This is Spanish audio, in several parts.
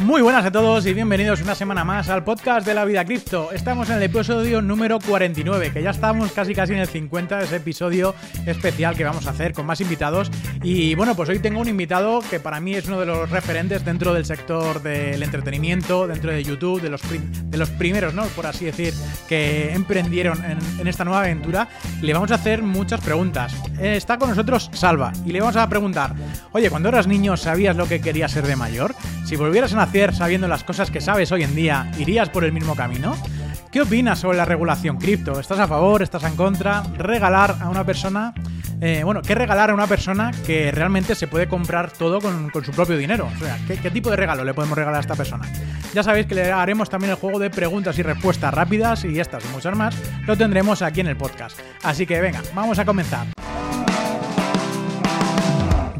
Muy buenas a todos y bienvenidos una semana más al podcast de la vida cripto. Estamos en el episodio número 49, que ya estamos casi casi en el 50 de ese episodio especial que vamos a hacer con más invitados. Y bueno, pues hoy tengo un invitado que para mí es uno de los referentes dentro del sector del entretenimiento, dentro de YouTube, de los, de los primeros, ¿no? Por así decir, que emprendieron en, esta nueva aventura. Le vamos a hacer muchas preguntas. Eh, está con nosotros Salva y le vamos a preguntar, oye, cuando eras niño sabías lo que querías ser de mayor? Si volvieras a nacer sabiendo las cosas que sabes hoy en día, ¿irías por el mismo camino? ¿Qué opinas sobre la regulación cripto? ¿Estás a favor? ¿Estás en contra? ¿Regalar a una persona? Eh, bueno, ¿qué regalar a una persona que realmente se puede comprar todo con, su propio dinero? ¿qué, ¿qué, tipo de regalo le podemos regalar a esta persona? Ya sabéis que le haremos también el juego de preguntas y respuestas rápidas y estas y muchas más lo tendremos aquí en el podcast. Así que venga, vamos a comenzar.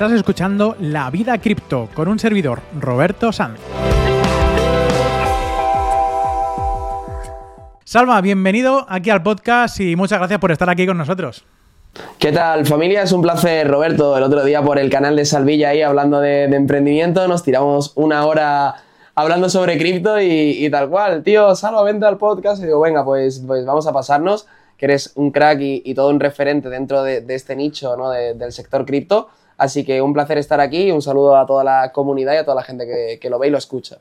Estás escuchando La Vida Cripto con un servidor, Roberto Sanz. Salva, bienvenido aquí al podcast y muchas gracias por estar aquí con nosotros. ¿Qué tal familia? Es un placer, Roberto. El otro día por el canal de Salvilla ahí hablando de, emprendimiento, nos tiramos una hora hablando sobre cripto y, tal cual. Tío, Salva, vente al podcast. Y digo, venga, pues, pues vamos a pasarnos, que eres un crack y, todo un referente dentro de, este nicho ¿no? del sector cripto. Así que un placer estar aquí y un saludo a toda la comunidad y a toda la gente que, lo ve y lo escucha.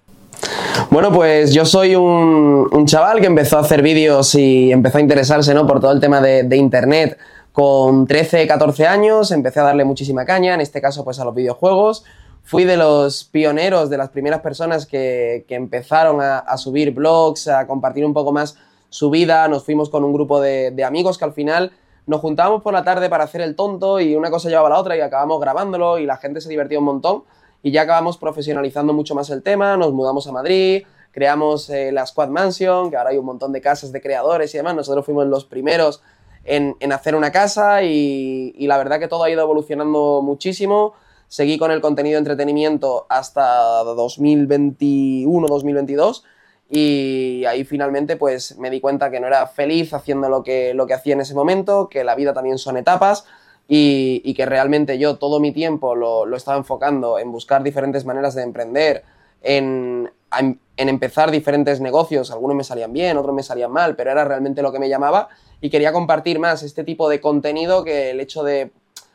Bueno, pues yo soy un, chaval que empezó a hacer vídeos y empezó a interesarse ¿no? por todo el tema de, Internet con 13, 14 años, empecé a darle muchísima caña, en este caso pues a los videojuegos. Fui de los pioneros, de las primeras personas que, empezaron a, subir blogs, a compartir un poco más su vida. Nos fuimos con un grupo de amigos que al final nos juntábamos por la tarde para hacer el tonto y una cosa llevaba a la otra y acabamos grabándolo y la gente se divertía un montón. Y ya acabamos profesionalizando mucho más el tema, nos mudamos a Madrid, creamos eh, la Squad Mansion, que ahora hay un montón de casas de creadores y demás, nosotros fuimos los primeros en, hacer una casa y, y, la verdad que todo ha ido evolucionando muchísimo. Seguí con el contenido de entretenimiento hasta 2021-2022 y ahí finalmente pues me di cuenta que no era feliz haciendo lo que, lo que hacía en ese momento, que la vida también son etapas y, que realmente yo todo mi tiempo lo, estaba enfocando en buscar diferentes maneras de emprender, en, en, empezar diferentes negocios, algunos me salían bien, otros me salían mal, pero era realmente lo que me llamaba y quería compartir más este tipo de contenido que el hecho de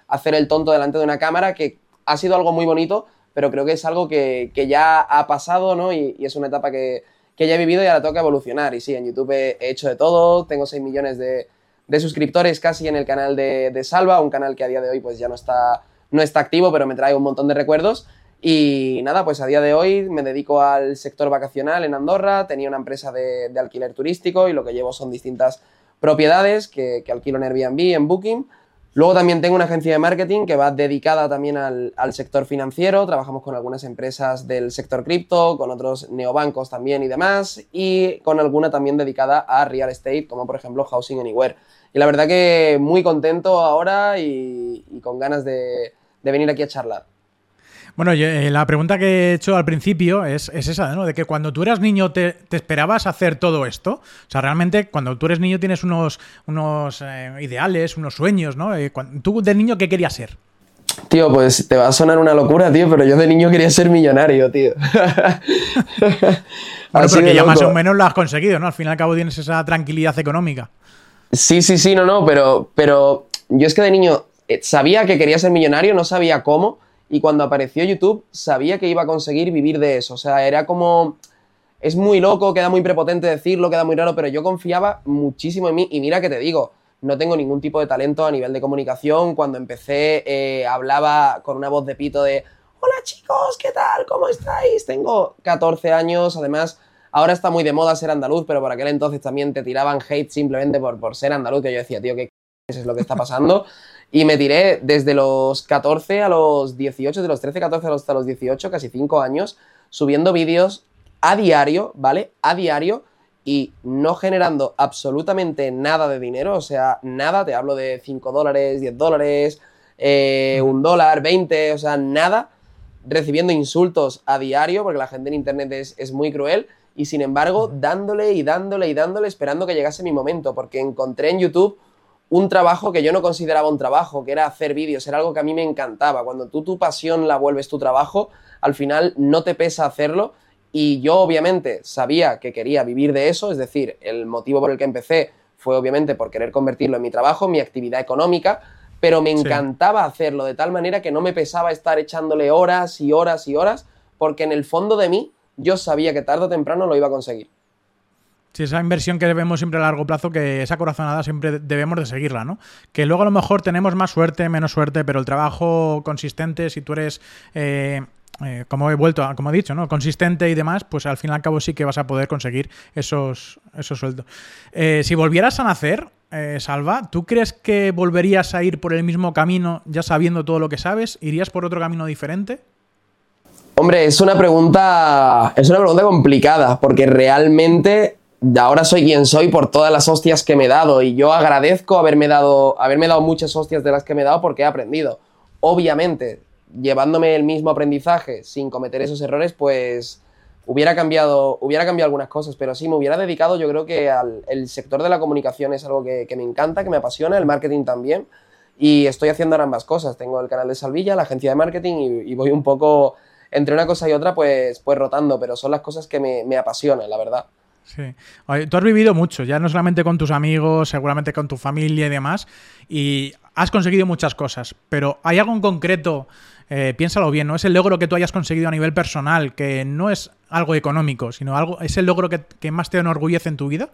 hacer el tonto delante de una cámara, que ha sido algo muy bonito, pero creo que es algo que, ya ha pasado ¿no? y es una etapa que, que ya he vivido y ahora toca evolucionar. Y sí, en YouTube he, hecho de todo, tengo 6 millones de, suscriptores casi en el canal de, Salva, un canal que a día de hoy pues ya no está, no está activo, pero me trae un montón de recuerdos. Y nada, pues a día de hoy me dedico al sector vacacional en Andorra, tenía una empresa de, alquiler turístico y lo que llevo son distintas propiedades que, que alquilo en Airbnb, en Booking Luego también tengo una agencia de marketing que va dedicada también al, sector financiero. Trabajamos con algunas empresas del sector cripto, con otros neobancos también y demás, y con alguna también dedicada a real estate, como por ejemplo Housing Anywhere. Y la verdad que muy contento ahora y, con ganas de venir aquí a charlar. Bueno, eh, la pregunta que he hecho al principio es, esa, ¿no? De que cuando tú eras niño te, esperabas hacer todo esto. O sea, realmente cuando tú eres niño tienes unos, unos eh, ideales, unos sueños, ¿no? Eh, ¿Tú de niño qué querías ser? Tío, pues te va a sonar una locura, tío, pero yo de niño quería ser millonario, tío. bueno, pero que ya más o menos lo has conseguido, ¿no? Al fin y al cabo tienes esa tranquilidad económica. Sí, sí, sí, no, no, pero, pero yo es que de niño sabía que quería ser millonario, no sabía cómo, y cuando apareció YouTube sabía que iba a conseguir vivir de eso. O sea, era como... Es muy loco, queda muy prepotente decirlo, queda muy raro, pero yo confiaba muchísimo en mí y mira que te digo, no tengo ningún tipo de talento a nivel de comunicación. Cuando empecé eh, hablaba con una voz de pito de, hola chicos, ¿qué tal? ¿Cómo estáis? Tengo 14 años, además ahora está muy de moda ser andaluz, pero por aquel entonces también te tiraban hate simplemente por, por ser andaluz, que yo decía, tío, ¿qué es lo que está pasando? Y me tiré desde los 14 a los 18, de los 13, 14 hasta los 18, casi 5 años, subiendo vídeos a diario, ¿vale? A diario. y no generando absolutamente nada de dinero, o sea, nada, te hablo de 5 dólares, 10 dólares, eh, un dólar, 20, o sea, nada, recibiendo insultos a diario, porque la gente en Internet es, es muy cruel, y sin embargo, dándole y dándole y dándole, esperando que llegase mi momento, porque encontré en YouTube un trabajo que yo no consideraba un trabajo, que era hacer vídeos, era algo que a mí me encantaba. Cuando tú tu pasión la vuelves tu trabajo, al final no te pesa hacerlo y yo obviamente sabía que quería vivir de eso, es decir, el motivo por el que empecé fue obviamente por querer convertirlo en mi trabajo, mi actividad económica, pero me encantaba hacerlo de tal manera que no me pesaba estar echándole horas y horas y horas, porque en el fondo de mí yo sabía que tarde o temprano lo iba a conseguir. Sí, esa inversión que debemos siempre a largo plazo, que esa corazonada siempre debemos de seguirla, ¿no? Que luego a lo mejor tenemos más suerte, menos suerte, pero el trabajo consistente, si tú eres eh, eh, como he vuelto, como he dicho, ¿no? consistente y demás, pues al fin y al cabo sí que vas a poder conseguir esos, esos sueldos. Eh, si volvieras a nacer, Salva, ¿tú crees que volverías a ir por el mismo camino ya sabiendo todo lo que sabes? ¿Irías por otro camino diferente? Hombre, es una pregunta. Es una pregunta complicada, porque realmente ahora soy quien soy por todas las hostias que me he dado. Y yo agradezco haberme dado, haberme dado muchas hostias de las que me he dado porque he aprendido. Obviamente, llevándome el mismo aprendizaje sin cometer esos errores, pues hubiera cambiado, hubiera cambiado algunas cosas, pero sí, me hubiera dedicado, yo creo que al el sector de la comunicación es algo que, me encanta, que me apasiona, el marketing también, y estoy haciendo ambas cosas. Tengo el canal de Salvilla, la agencia de marketing, y, voy un poco entre una cosa y otra, pues, pues rotando, pero son las cosas que me, me apasionan, la verdad. Sí. tú has vivido mucho, ya no solamente con tus amigos, seguramente con tu familia y demás, y has conseguido muchas cosas, pero ¿hay algo en concreto eh, piénsalo bien, ¿no? Es el logro que tú hayas conseguido a nivel personal, que no es algo económico, sino algo, es el logro que, más te enorgullece en tu vida.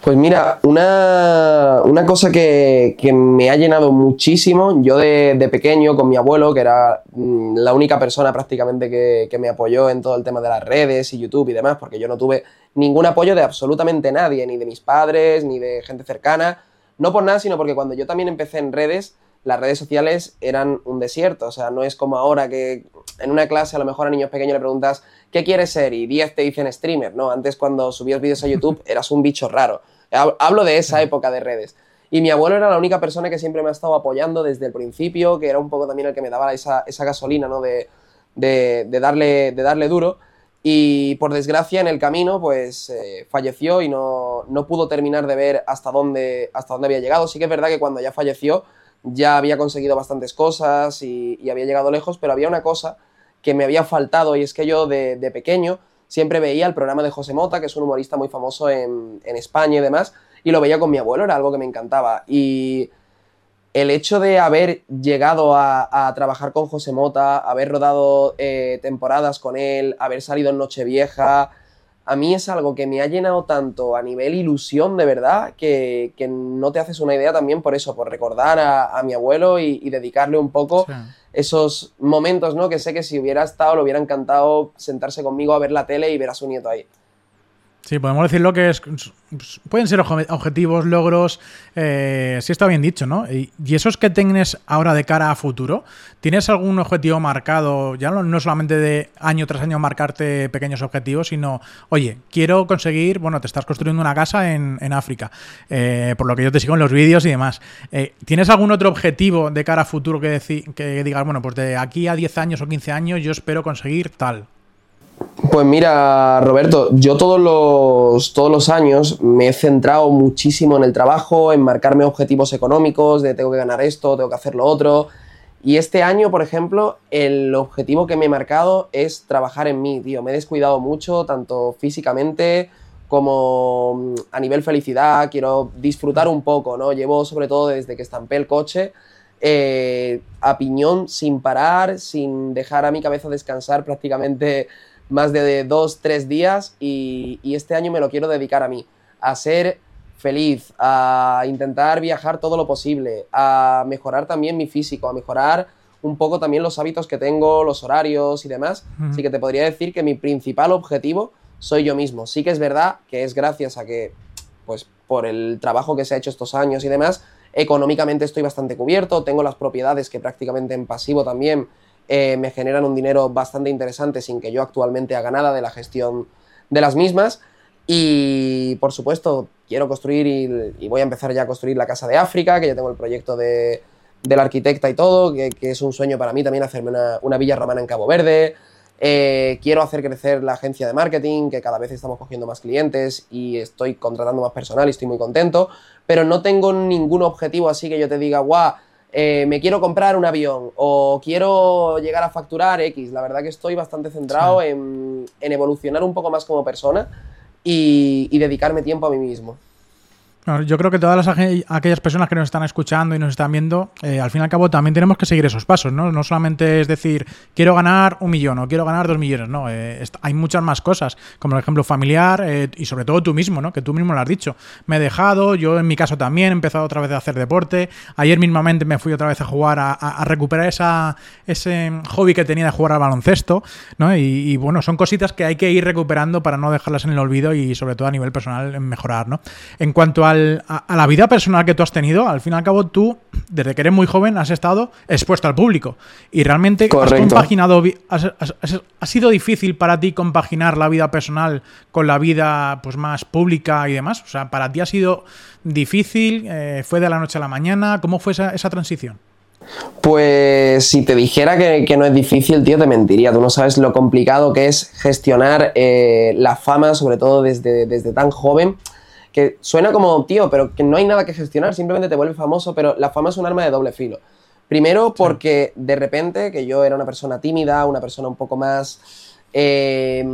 Pues mira, una, cosa que, me ha llenado muchísimo, yo de, pequeño con mi abuelo, que era mm, la única persona prácticamente que, que, me apoyó en todo el tema de las redes y YouTube y demás, porque yo no tuve ningún apoyo de absolutamente nadie, ni de mis padres, ni de gente cercana, no por nada, sino porque cuando yo también empecé en redes, las redes sociales eran un desierto. O sea, no es como ahora que en una clase a lo mejor a niños pequeños le preguntas ¿qué quieres ser? y 10 te dicen streamer, ¿no? Antes cuando subías vídeos a YouTube eras un bicho raro. Hablo de esa época de redes. Y mi abuelo era la única persona que siempre me ha estado apoyando desde el principio, que era un poco también el que me daba esa, gasolina, ¿no? De, darle, de darle duro. Y por desgracia en el camino pues eh, falleció y no, no, pudo terminar de ver hasta dónde, hasta dónde había llegado. Sí que es verdad que cuando ya falleció ya había conseguido bastantes cosas y, había llegado lejos, pero había una cosa que me había faltado y es que yo de, pequeño siempre veía el programa de José Mota, que es un humorista muy famoso en, España y demás, y lo veía con mi abuelo, era algo que me encantaba. Y el hecho de haber llegado a, trabajar con José Mota, haber rodado eh, temporadas con él, haber salido en Nochevieja, a mí es algo que me ha llenado tanto a nivel ilusión de verdad que, no te haces una idea también por eso, por recordar a, mi abuelo y, dedicarle un poco esos momentos, ¿no? Que sé que si hubiera estado le hubiera encantado sentarse conmigo a ver la tele y ver a su nieto ahí. Sí, podemos decirlo que es, pueden ser objetivos, logros, eh, sí está bien dicho, ¿no? Y, esos que tienes ahora de cara a futuro, ¿tienes algún objetivo marcado? Ya no, solamente de año tras año marcarte pequeños objetivos, sino, oye, quiero conseguir, bueno, te estás construyendo una casa en, África, eh, por lo que yo te sigo en los vídeos y demás. Eh, ¿Tienes algún otro objetivo de cara a futuro que, que digas, bueno, pues de aquí a 10 años o 15 años yo espero conseguir tal? Pues mira, Roberto, yo todos los, todos los años me he centrado muchísimo en el trabajo, en marcarme objetivos económicos, de tengo que ganar esto, tengo que hacer lo otro. Y este año, por ejemplo, el objetivo que me he marcado es trabajar en mí, tío. Me he descuidado mucho, tanto físicamente como mm, a nivel felicidad. Quiero disfrutar un poco, ¿no? Llevo sobre todo desde que estampé el coche eh, a piñón sin parar, sin dejar a mi cabeza descansar prácticamente más de dos, tres días y, este año me lo quiero dedicar a mí, a ser feliz, a intentar viajar todo lo posible, a mejorar también mi físico, a mejorar un poco también los hábitos que tengo, los horarios y demás. Así que te podría decir que mi principal objetivo soy yo mismo. Sí que es verdad que es gracias a que, pues por el trabajo que se ha hecho estos años y demás, económicamente estoy bastante cubierto, tengo las propiedades que prácticamente en pasivo también eh, me generan un dinero bastante interesante sin que yo actualmente haga nada de la gestión de las mismas. Y por supuesto, quiero construir y, voy a empezar ya a construir la Casa de África, que ya tengo el proyecto de, del arquitecta y todo, que, es un sueño para mí también hacerme una, villa romana en Cabo Verde. Eh, quiero hacer crecer la agencia de marketing, que cada vez estamos cogiendo más clientes y estoy contratando más personal y estoy muy contento, pero no tengo ningún objetivo así que yo te diga, guau, eh, me quiero comprar un avión o quiero llegar a facturar X. La verdad que estoy bastante centrado en, evolucionar un poco más como persona y dedicarme tiempo a mí mismo. Yo creo que todas las, aquellas personas que nos están escuchando y nos están viendo, eh, al fin y al cabo también tenemos que seguir esos pasos, ¿no? No solamente es decir, quiero ganar un millón o quiero ganar dos millones, no. Eh, hay muchas más cosas, como el ejemplo familiar eh, y sobre todo tú mismo, ¿no? Que tú mismo lo has dicho. Me he dejado, yo en mi caso también he empezado otra vez a hacer deporte. Ayer mismamente me fui otra vez a jugar, a, recuperar esa, ese hobby que tenía de jugar al baloncesto, ¿no? Y, bueno, son cositas que hay que ir recuperando para no dejarlas en el olvido y sobre todo a nivel personal mejorar, ¿no? En cuanto a a, la vida personal que tú has tenido, al fin y al cabo tú, desde que eres muy joven, has estado expuesto al público. Y realmente has compaginado, ha sido difícil para ti compaginar la vida personal con la vida pues más pública y demás. O sea, para ti ha sido difícil, eh, fue de la noche a la mañana, ¿cómo fue esa, transición? Pues si te dijera que, no es difícil, tío, te mentiría. Tú no sabes lo complicado que es gestionar eh, la fama, sobre todo desde, desde tan joven que suena como, tío, pero que no hay nada que gestionar, simplemente te vuelve famoso, pero la fama es un arma de doble filo. Primero porque de repente, que yo era una persona tímida, una persona un poco más eh,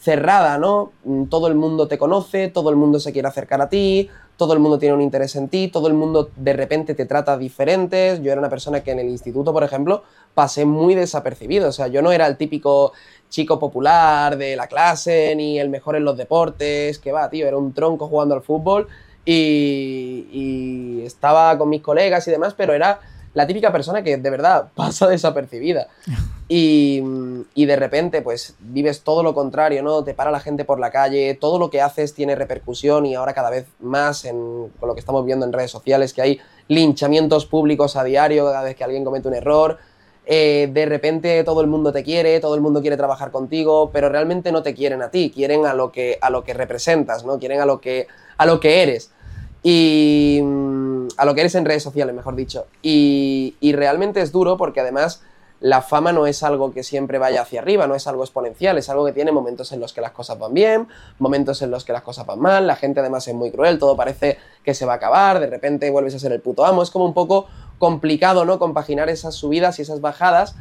cerrada, ¿no? Todo el mundo te conoce, todo el mundo se quiere acercar a ti, todo el mundo tiene un interés en ti, todo el mundo de repente te trata diferentes. Yo era una persona que en el instituto, por ejemplo, pasé muy desapercibido. O sea, yo no era el típico chico popular de la clase, ni el mejor en los deportes, que va, tío, era un tronco jugando al fútbol y, estaba con mis colegas y demás, pero era la típica persona que de verdad pasa desapercibida. Y, y, de repente, pues vives todo lo contrario, ¿no? Te para la gente por la calle, todo lo que haces tiene repercusión y ahora cada vez más en, con lo que estamos viendo en redes sociales, que hay linchamientos públicos a diario cada vez que alguien comete un error. Eh, de repente todo el mundo te quiere, todo el mundo quiere trabajar contigo, pero realmente no te quieren a ti, quieren a lo que, a lo que representas, ¿no? Quieren a lo que, a lo que eres. Y mm, a lo que eres en redes sociales, mejor dicho. Y, y realmente es duro porque además la fama no es algo que siempre vaya hacia arriba, no es algo exponencial, es algo que tiene momentos en los que las cosas van bien, momentos en los que las cosas van mal, la gente además es muy cruel, todo parece que se va a acabar, de repente vuelves a ser el puto amo, es como un poco complicado, ¿no? Compaginar esas subidas y esas bajadas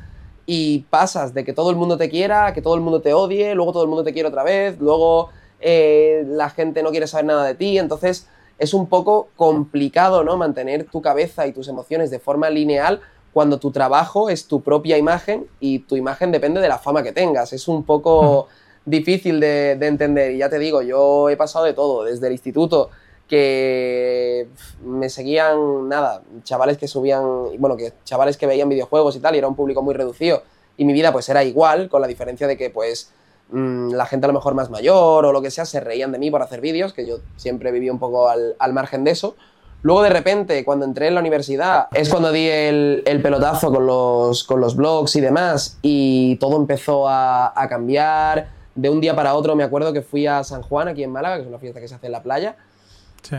y pasas de que todo el mundo te quiera, a que todo el mundo te odie, luego todo el mundo te quiere otra vez, luego eh, la gente no quiere saber nada de ti, entonces es un poco complicado, ¿no? Mantener tu cabeza y tus emociones de forma lineal cuando tu trabajo es tu propia imagen y tu imagen depende de la fama que tengas. Es un poco difícil de, entender. Y ya te digo, yo he pasado de todo, desde el instituto que me seguían, nada, chavales que subían, bueno, que chavales que veían videojuegos y tal, y era un público muy reducido. Y mi vida pues era igual, con la diferencia de que pues mm, la gente a lo mejor más mayor o lo que sea se reían de mí por hacer vídeos, que yo siempre viví un poco al, al margen de eso. Luego de repente, cuando entré en la universidad, es cuando di el, pelotazo con los, con los blogs y demás, y todo empezó a, cambiar. De un día para otro me acuerdo que fui a San Juan, aquí en Málaga, que es una fiesta que se hace en la playa,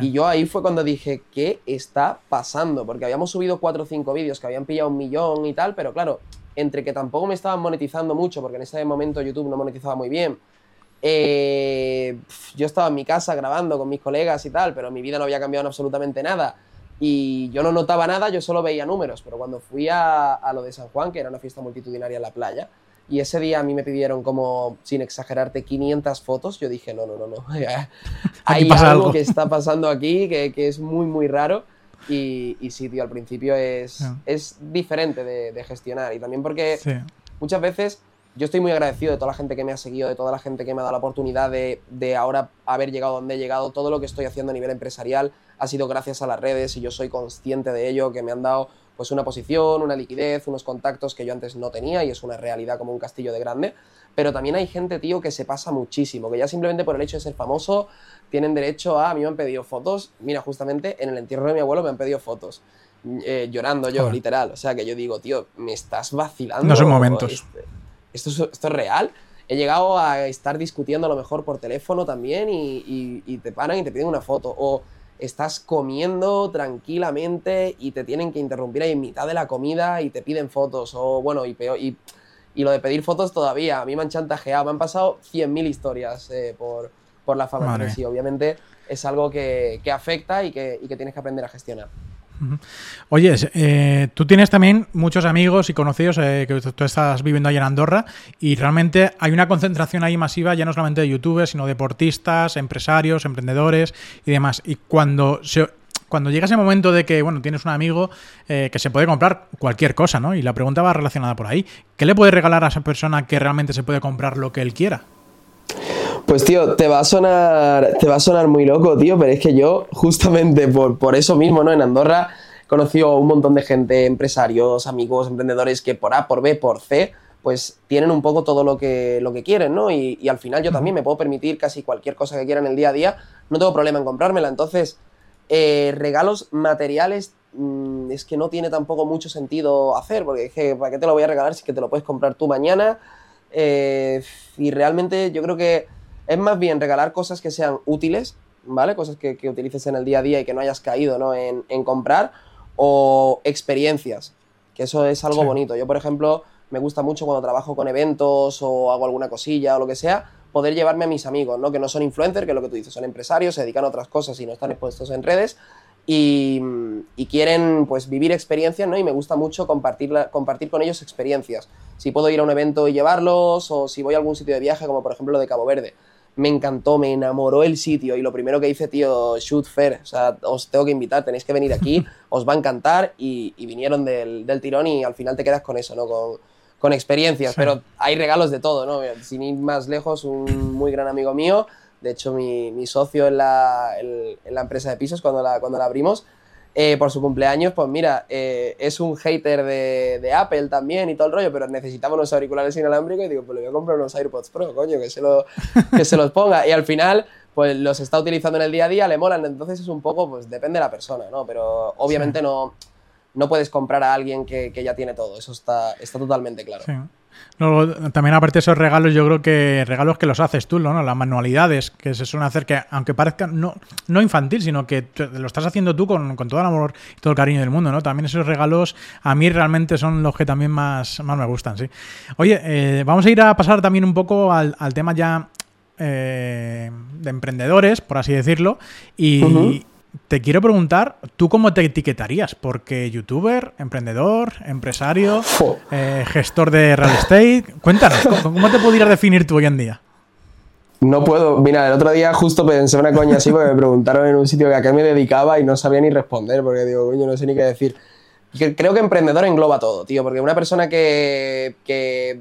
y yo ahí fue cuando dije, ¿qué está pasando? Porque habíamos subido cuatro o cinco vídeos que habían pillado un millón y tal, pero claro, entre que tampoco me estaban monetizando mucho, porque en ese momento YouTube no monetizaba muy bien, eh, yo estaba en mi casa grabando con mis colegas y tal, pero mi vida no había cambiado en absolutamente nada. Y yo no notaba nada, yo solo veía números. Pero cuando fui a, lo de San Juan, que era una fiesta multitudinaria en la playa, y ese día a mí me pidieron como, sin exagerarte, 500 fotos, yo dije, no, no, no, no. Hay algo, que está pasando aquí que, es muy, muy raro. Y, y, sí, tío, al principio es, es diferente de, gestionar. Y también porque muchas veces yo estoy muy agradecido de toda la gente que me ha seguido, de toda la gente que me ha dado la oportunidad de, ahora haber llegado donde he llegado. Todo lo que estoy haciendo a nivel empresarial ha sido gracias a las redes y yo soy consciente de ello, que me han dado pues una posición, una liquidez, unos contactos que yo antes no tenía y es una realidad como un castillo de grande. Pero también hay gente, tío, que se pasa muchísimo, que ya simplemente por el hecho de ser famoso tienen derecho a... A mí me han pedido fotos, mira, justamente en el entierro de mi abuelo me han pedido fotos. Eh, llorando yo, literal. O sea, que yo digo, tío, me estás vacilando. No son momentos. Este, ¿esto es, real? he llegado a estar discutiendo a lo mejor por teléfono también y, y te paran y te piden una foto. O estás comiendo tranquilamente y te tienen que interrumpir ahí en mitad de la comida y te piden fotos. O bueno, y peor. Y, lo de pedir fotos todavía, a mí me han chantajeado, me han pasado 100.000 historias eh, por, por, la fama. Sí, obviamente es algo que, afecta y que, y que tienes que aprender a gestionar. Oye, eh, tú tienes también muchos amigos y conocidos eh, que tú estás viviendo ahí en Andorra y realmente hay una concentración ahí masiva ya no solamente de youtubers, sino deportistas, empresarios, emprendedores y demás. Y cuando cuando llega ese momento de que, bueno, tienes un amigo eh, que se puede comprar cualquier cosa, ¿no? Y la pregunta va relacionada por ahí. ¿Qué le puede regalar a esa persona que realmente se puede comprar lo que él quiera? Pues tío, te va a sonar, te va a sonar muy loco, tío, pero es que yo, justamente por, por eso mismo, ¿no? En Andorra he conocido un montón de gente, empresarios, amigos, emprendedores que por A, por B, por C, pues tienen un poco todo lo que, lo que quieren, ¿no? Y, al final yo también me puedo permitir casi cualquier cosa que quiera en el día a día, no tengo problema en comprármela. Entonces, eh, regalos materiales mm, es que no tiene tampoco mucho sentido hacer, porque es que, ¿para qué te lo voy a regalar si que te lo puedes comprar tú mañana? Eh, y realmente yo creo que es más bien regalar cosas que sean útiles, ¿vale? Cosas que, utilices en el día a día y que no hayas caído ¿no? En, comprar, o experiencias, que eso es algo bonito. Yo, por ejemplo, me gusta mucho cuando trabajo con eventos o hago alguna cosilla o lo que sea, poder llevarme a mis amigos, ¿no? Que no son influencers, que es lo que tú dices, son empresarios, se dedican a otras cosas y no están expuestos en redes, y, quieren pues vivir experiencias, ¿no? Y me gusta mucho compartir, compartir con ellos experiencias. Si puedo ir a un evento y llevarlos, o si voy a algún sitio de viaje, como por ejemplo lo de Cabo Verde me encantó, me enamoró el sitio y lo primero que hice, tío, shoot fair, o sea, os tengo que invitar, tenéis que venir aquí, os va a encantar y, vinieron del, tirón y al final te quedas con eso, ¿no? Con, con experiencias, pero hay regalos de todo, ¿no? Sin ir más lejos, un muy gran amigo mío, de hecho mi, mi socio en la, en la, empresa de pisos cuando la, cuando la abrimos, eh, por su cumpleaños, pues mira, eh, es un hater de, Apple también y todo el rollo, pero necesitaba unos auriculares inalámbricos y digo, pues le voy a comprar unos AirPods Pro, coño, que se, lo, que se los ponga. Y al final, pues los está utilizando en el día a día, le molan, entonces es un poco, pues depende de la persona, ¿no? Pero obviamente no, no puedes comprar a alguien que, ya tiene todo, eso está, está totalmente claro. También aparte de esos regalos, yo creo que regalos que los haces tú, ¿no? Las manualidades que se suelen hacer, que aunque parezca no, no infantil, sino que lo estás haciendo tú con, todo el amor y todo el cariño del mundo, ¿no? También esos regalos a mí realmente son los que también más, más me gustan, sí. Oye, eh, vamos a ir a pasar también un poco al, tema ya eh, de emprendedores, por así decirlo, y, te quiero preguntar, ¿tú cómo te etiquetarías? Porque youtuber, emprendedor, empresario, eh, gestor de real estate. Cuéntanos, ¿cómo, te podrías definir tú hoy en día? No puedo. Mira, el otro día justo pensé una coña así porque me preguntaron en un sitio que a qué me dedicaba y no sabía ni responder porque digo, coño, no sé ni qué decir. Creo que emprendedor engloba todo, tío, porque una persona que, que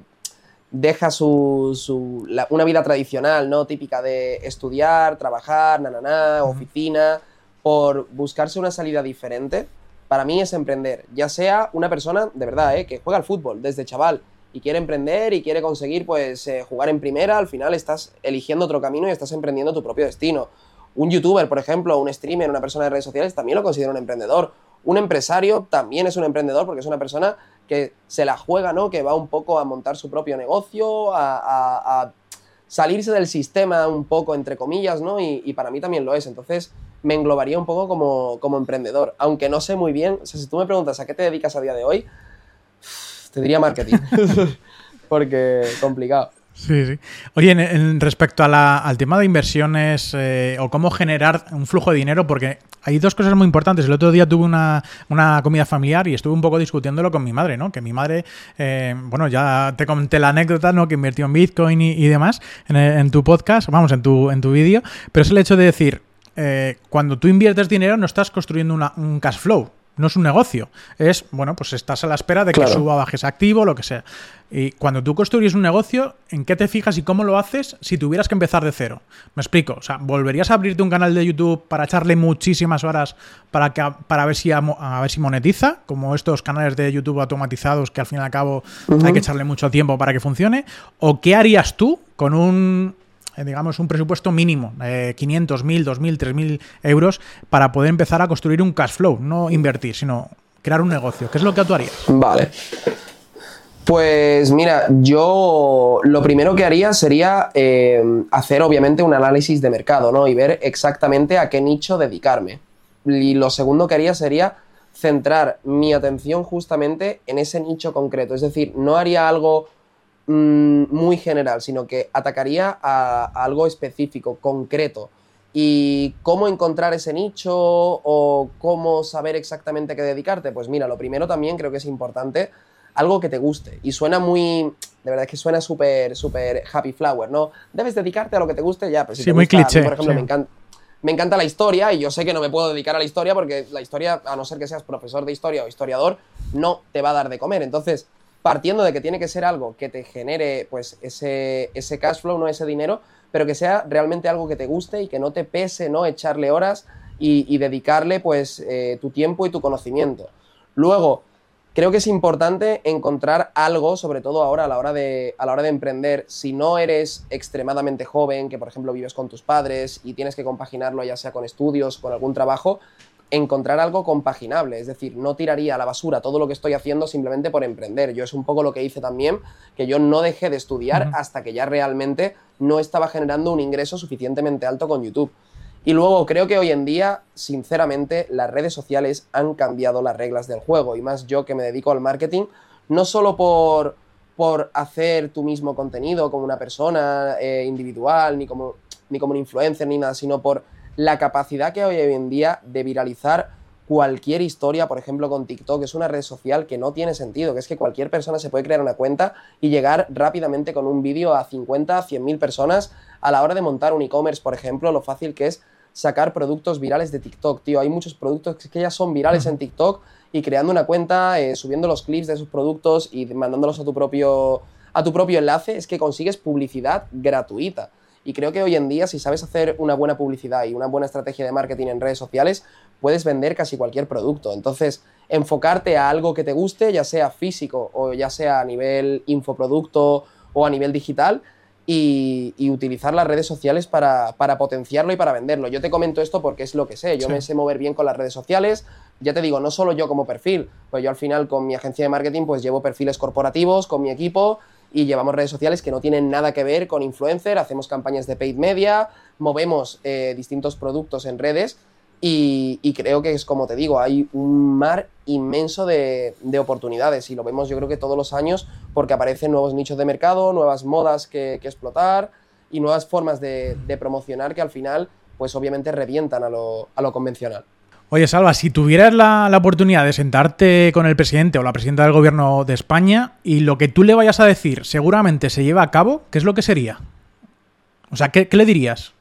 deja su, una vida tradicional, ¿no? Típica de estudiar, trabajar, na, oficina por buscarse una salida diferente, para mí es emprender. Ya sea una persona, de verdad, ¿eh? que juega al fútbol desde chaval y quiere emprender y quiere conseguir pues eh, jugar en primera, al final estás eligiendo otro camino y estás emprendiendo tu propio destino. Un youtuber, por ejemplo, un streamer, una persona de redes sociales, también lo considero un emprendedor. Un empresario también es un emprendedor porque es una persona que se la juega, ¿no? Que va un poco a montar su propio negocio, a, salirse del sistema un poco, entre comillas, ¿no? Y, para mí también lo es. Entonces, me englobaría un poco como, emprendedor. Aunque no sé muy bien, o sea, si tú me preguntas a qué te dedicas a día de hoy, te diría marketing. Porque complicado. Sí, sí. Oye, en, respecto al tema de inversiones eh, o cómo generar un flujo de dinero, porque hay dos cosas muy importantes. El otro día tuve una, comida familiar y estuve un poco discutiéndolo con mi madre, ¿no? Que mi madre, eh, bueno, ya te conté la anécdota, ¿no? Que invirtió en Bitcoin y, demás en, tu podcast, vamos, en tu, en tu vídeo, pero es el hecho de decir, eh, cuando tú inviertes dinero no estás construyendo un cash flow, no es un negocio. Es, bueno, pues estás a la espera de que suba, bajes activo, lo que sea. Y cuando tú construyes un negocio, ¿en qué te fijas y cómo lo haces si tuvieras que empezar de cero? Me explico. O sea, ¿volverías a abrirte un canal de YouTube para echarle muchísimas horas para, que, para ver, si a, ver si monetiza? Como estos canales de YouTube automatizados que al fin y al cabo hay que echarle mucho tiempo para que funcione. ¿O qué harías tú con un digamos, un presupuesto mínimo, de 500, 1000, 2000, 3000 euros, para poder empezar a construir un cash flow, no invertir, sino crear un negocio. ¿Qué es lo que tú harías? Vale. Pues mira, yo lo primero que haría sería eh, hacer obviamente un análisis de mercado, ¿no? Y ver exactamente a qué nicho dedicarme. Y lo segundo que haría sería centrar mi atención justamente en ese nicho concreto. Es decir, no haría algo mm, muy general, sino que atacaría a, a algo específico, concreto. ¿Y cómo encontrar ese nicho o cómo saber exactamente a qué dedicarte? Pues mira, lo primero también creo que es importante algo que te guste. Y suena muy. De verdad que suena súper, súper happy flower, ¿no? Debes dedicarte a lo que te guste ya. Pero si sí, muy cliché. por ejemplo, me, encanta, me encanta la historia y yo sé que no me puedo dedicar a la historia porque la historia, a no ser que seas profesor de historia o historiador, no te va a dar de comer. Entonces, partiendo de que tiene que ser algo que te genere pues ese, ese cash flow, no ese dinero, pero que sea realmente algo que te guste y que no te pese, ¿no? Echarle horas y, dedicarle pues eh, tu tiempo y tu conocimiento. Luego, creo que es importante encontrar algo, sobre todo ahora a la hora de, a la hora de emprender, si no eres extremadamente joven, que por ejemplo vives con tus padres y tienes que compaginarlo ya sea con estudios, con algún trabajo, encontrar algo compaginable, es decir, no tiraría a la basura todo lo que estoy haciendo simplemente por emprender. Yo es un poco lo que hice también, que yo no dejé de estudiar hasta que ya realmente no estaba generando un ingreso suficientemente alto con YouTube. Y luego creo que hoy en día, sinceramente, las redes sociales han cambiado las reglas del juego. Y más yo que me dedico al marketing, no solo por, por hacer tu mismo contenido como una persona eh, individual, ni como, ni como un influencer, ni nada, sino por la capacidad que hay hoy en día de viralizar cualquier historia, por ejemplo con TikTok, es una red social que no tiene sentido, que es que cualquier persona se puede crear una cuenta y llegar rápidamente con un vídeo a 50, 100 mil personas a la hora de montar un e-commerce, por ejemplo, lo fácil que es sacar productos virales de TikTok, tío. Hay muchos productos que ya son virales en TikTok y creando una cuenta, eh, subiendo los clips de esos productos y mandándolos a tu propio a tu propio enlace, es que consigues publicidad gratuita. Y creo que hoy en día, si sabes hacer una buena publicidad y una buena estrategia de marketing en redes sociales, puedes vender casi cualquier producto. Entonces, enfocarte a algo que te guste, ya sea físico o ya sea a nivel infoproducto o a nivel digital, y, utilizar las redes sociales para, potenciarlo y para venderlo. Yo te comento esto porque es lo que sé. Yo me sé mover bien con las redes sociales. Ya te digo, no solo yo como perfil, pues yo al final con mi agencia de marketing pues llevo perfiles corporativos con mi equipo y llevamos redes sociales que no tienen nada que ver con influencer, hacemos campañas de paid media, movemos eh, distintos productos en redes y, creo que es como te digo, hay un mar inmenso de, oportunidades y lo vemos yo creo que todos los años porque aparecen nuevos nichos de mercado, nuevas modas que, explotar y nuevas formas de, promocionar que al final pues obviamente revientan a lo, convencional. Oye, Salva, si tuvieras la, oportunidad de sentarte con el presidente o la presidenta del gobierno de España y lo que tú le vayas a decir seguramente se lleva a cabo, ¿qué es lo que sería? O sea, qué le dirías?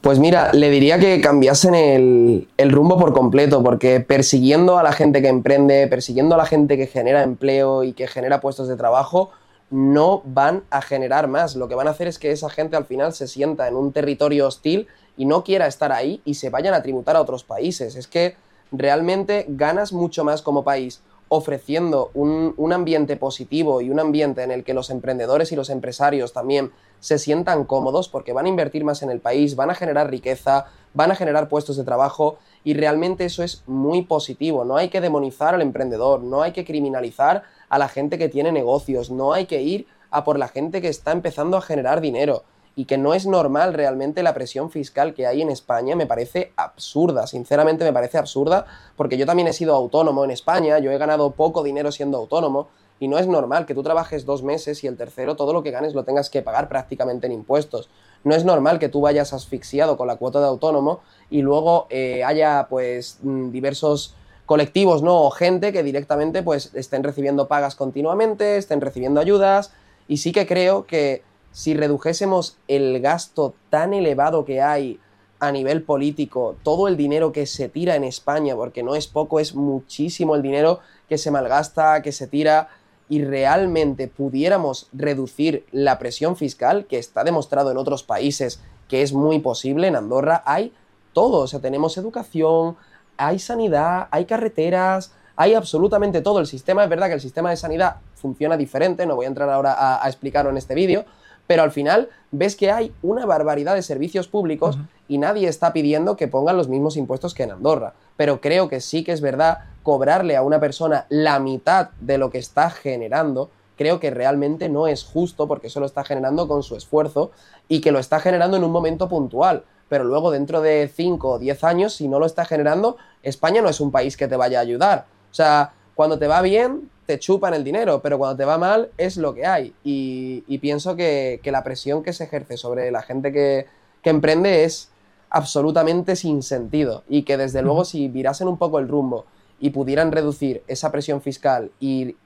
Pues mira, le diría que cambiasen el, rumbo por completo, porque persiguiendo a la gente que emprende, persiguiendo a la gente que genera empleo y que genera puestos de trabajo, no van a generar más. Lo que van a hacer es que esa gente al final se sienta en un territorio hostil y no quiera estar ahí y se vayan a tributar a otros países. Es que realmente ganas mucho más como país ofreciendo un, un, ambiente positivo y un ambiente en el que los emprendedores y los empresarios también se sientan cómodos porque van a invertir más en el país, van a generar riqueza, van a generar puestos de trabajo y realmente eso es muy positivo. No hay que demonizar al emprendedor, no hay que criminalizar a la gente que tiene negocios, no hay que ir a por la gente que está empezando a generar dinero. Y que no es normal realmente la presión fiscal que hay en España, me parece absurda, sinceramente me parece absurda, porque yo también he sido autónomo en España, yo he ganado poco dinero siendo autónomo, y no es normal que tú trabajes dos meses y el tercero todo lo que ganes lo tengas que pagar prácticamente en impuestos. No es normal que tú vayas asfixiado con la cuota de autónomo y luego eh, haya pues mm, diversos colectivos, ¿no? O gente que directamente pues estén recibiendo pagas continuamente, estén recibiendo ayudas y sí que creo que si redujésemos el gasto tan elevado que hay a nivel político, todo el dinero que se tira en España, porque no es poco, es muchísimo el dinero que se malgasta, que se tira, y realmente pudiéramos reducir la presión fiscal, que está demostrado en otros países que es muy posible, en Andorra hay todo, o sea, tenemos educación, hay sanidad, hay carreteras, hay absolutamente todo. El sistema, es verdad que el sistema de sanidad funciona diferente, no voy a entrar ahora a, a explicarlo en este vídeo, pero al final ves que hay una barbaridad de servicios públicos y nadie está pidiendo que pongan los mismos impuestos que en Andorra. Pero creo que sí que es verdad cobrarle a una persona la mitad de lo que está generando, creo que realmente no es justo porque eso lo está generando con su esfuerzo y que lo está generando en un momento puntual. Pero luego dentro de 5 o 10 años, si no lo está generando, España no es un país que te vaya a ayudar. O sea, cuando te va bien, te chupan el dinero, pero cuando te va mal, es lo que hay. Y, pienso que, la presión que se ejerce sobre la gente que, que emprende es absolutamente sin sentido. Y que desde luego si virasen un poco el rumbo y pudieran reducir esa presión fiscal y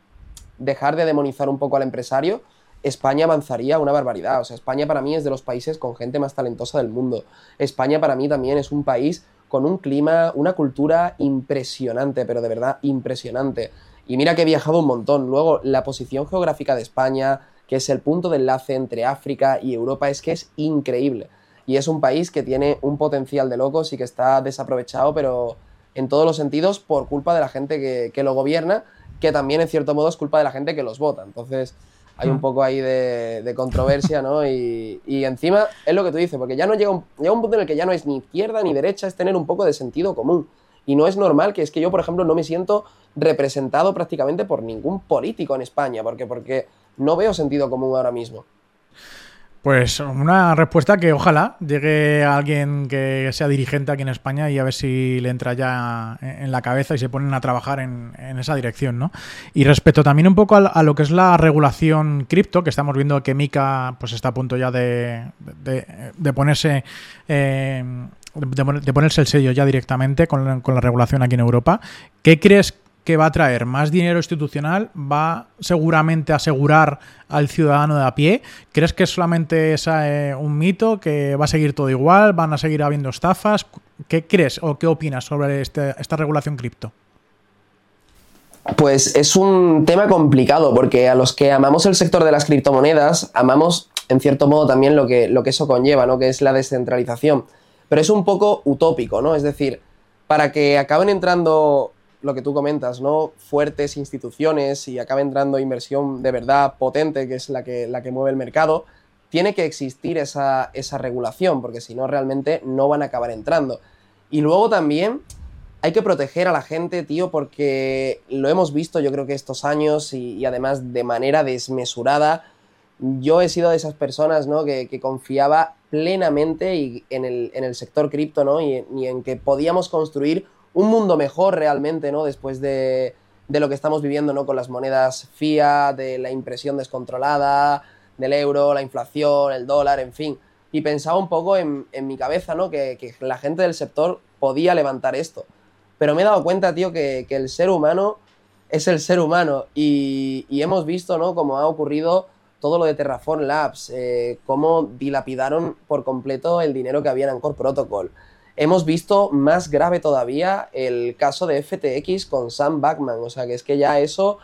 dejar de demonizar un poco al empresario, España avanzaría una barbaridad. O sea, España para mí es de los países con gente más talentosa del mundo. España para mí también es un país con un clima, una cultura impresionante, pero de verdad impresionante. Y mira que he viajado un montón. Luego, la posición geográfica de España, que es el punto de enlace entre África y Europa, es que es increíble. Y es un país que tiene un potencial de locos y que está desaprovechado, pero en todos los sentidos por culpa de la gente que, lo gobierna que también en cierto modo es culpa de la gente que los vota. Entonces hay un mm. poco ahí de, controversia, ¿no? Y, encima es lo que tú dices, porque ya no llega un, llega un punto en el que ya no es ni izquierda ni derecha, es tener un poco de sentido común. Y no es normal que es que yo, por ejemplo, no me siento representado prácticamente por ningún político en España, porque, porque no veo sentido común ahora mismo. Pues una respuesta que ojalá llegue a alguien que sea dirigente aquí en España y a ver si le entra ya en la cabeza y se ponen a trabajar en, esa dirección, ¿no? Y respecto también un poco a, lo que es la regulación cripto, que estamos viendo que Mica pues está a punto ya de, de, ponerse... Eh, de, ponerse el sello ya directamente con con la regulación aquí en Europa. ¿Qué crees que va a traer más dinero institucional, va seguramente a asegurar al ciudadano de a pie. ¿Crees que solamente es eh, un mito, que va a seguir todo igual, van a seguir habiendo estafas? ¿Qué crees o qué opinas sobre este, esta regulación cripto? Pues es un tema complicado porque a los que amamos el sector de las criptomonedas, amamos en cierto modo también lo que, lo que eso conlleva, ¿no? que es la descentralización. Pero es un poco utópico, ¿no? Es decir, para que acaben entrando lo que tú comentas, ¿no? Fuertes instituciones y acaba entrando inversión de verdad potente, que es la que, la que mueve el mercado, tiene que existir esa, regulación, porque si no, realmente no van a acabar entrando. Y luego también hay que proteger a la gente, tío, porque lo hemos visto yo creo que estos años y, además de manera desmesurada. Yo he sido de esas personas, ¿no? Que, confiaba plenamente y en, el, sector cripto, ¿no? Y, y en que podíamos construir un mundo mejor realmente, ¿no? Después de, lo que estamos viviendo, ¿no? Con las monedas fiat, de la impresión descontrolada, del euro, la inflación, el dólar, en fin. Y pensaba un poco en, mi cabeza, ¿no? Que, la gente del sector podía levantar esto. Pero me he dado cuenta, tío, que, el ser humano es el ser humano. Y, hemos visto, ¿no? Cómo ha ocurrido todo lo de Terraform Labs, eh, cómo dilapidaron por completo el dinero que había en Anchor Protocol hemos visto más grave todavía el caso de FTX con Sam Backman. O sea, que es que ya eso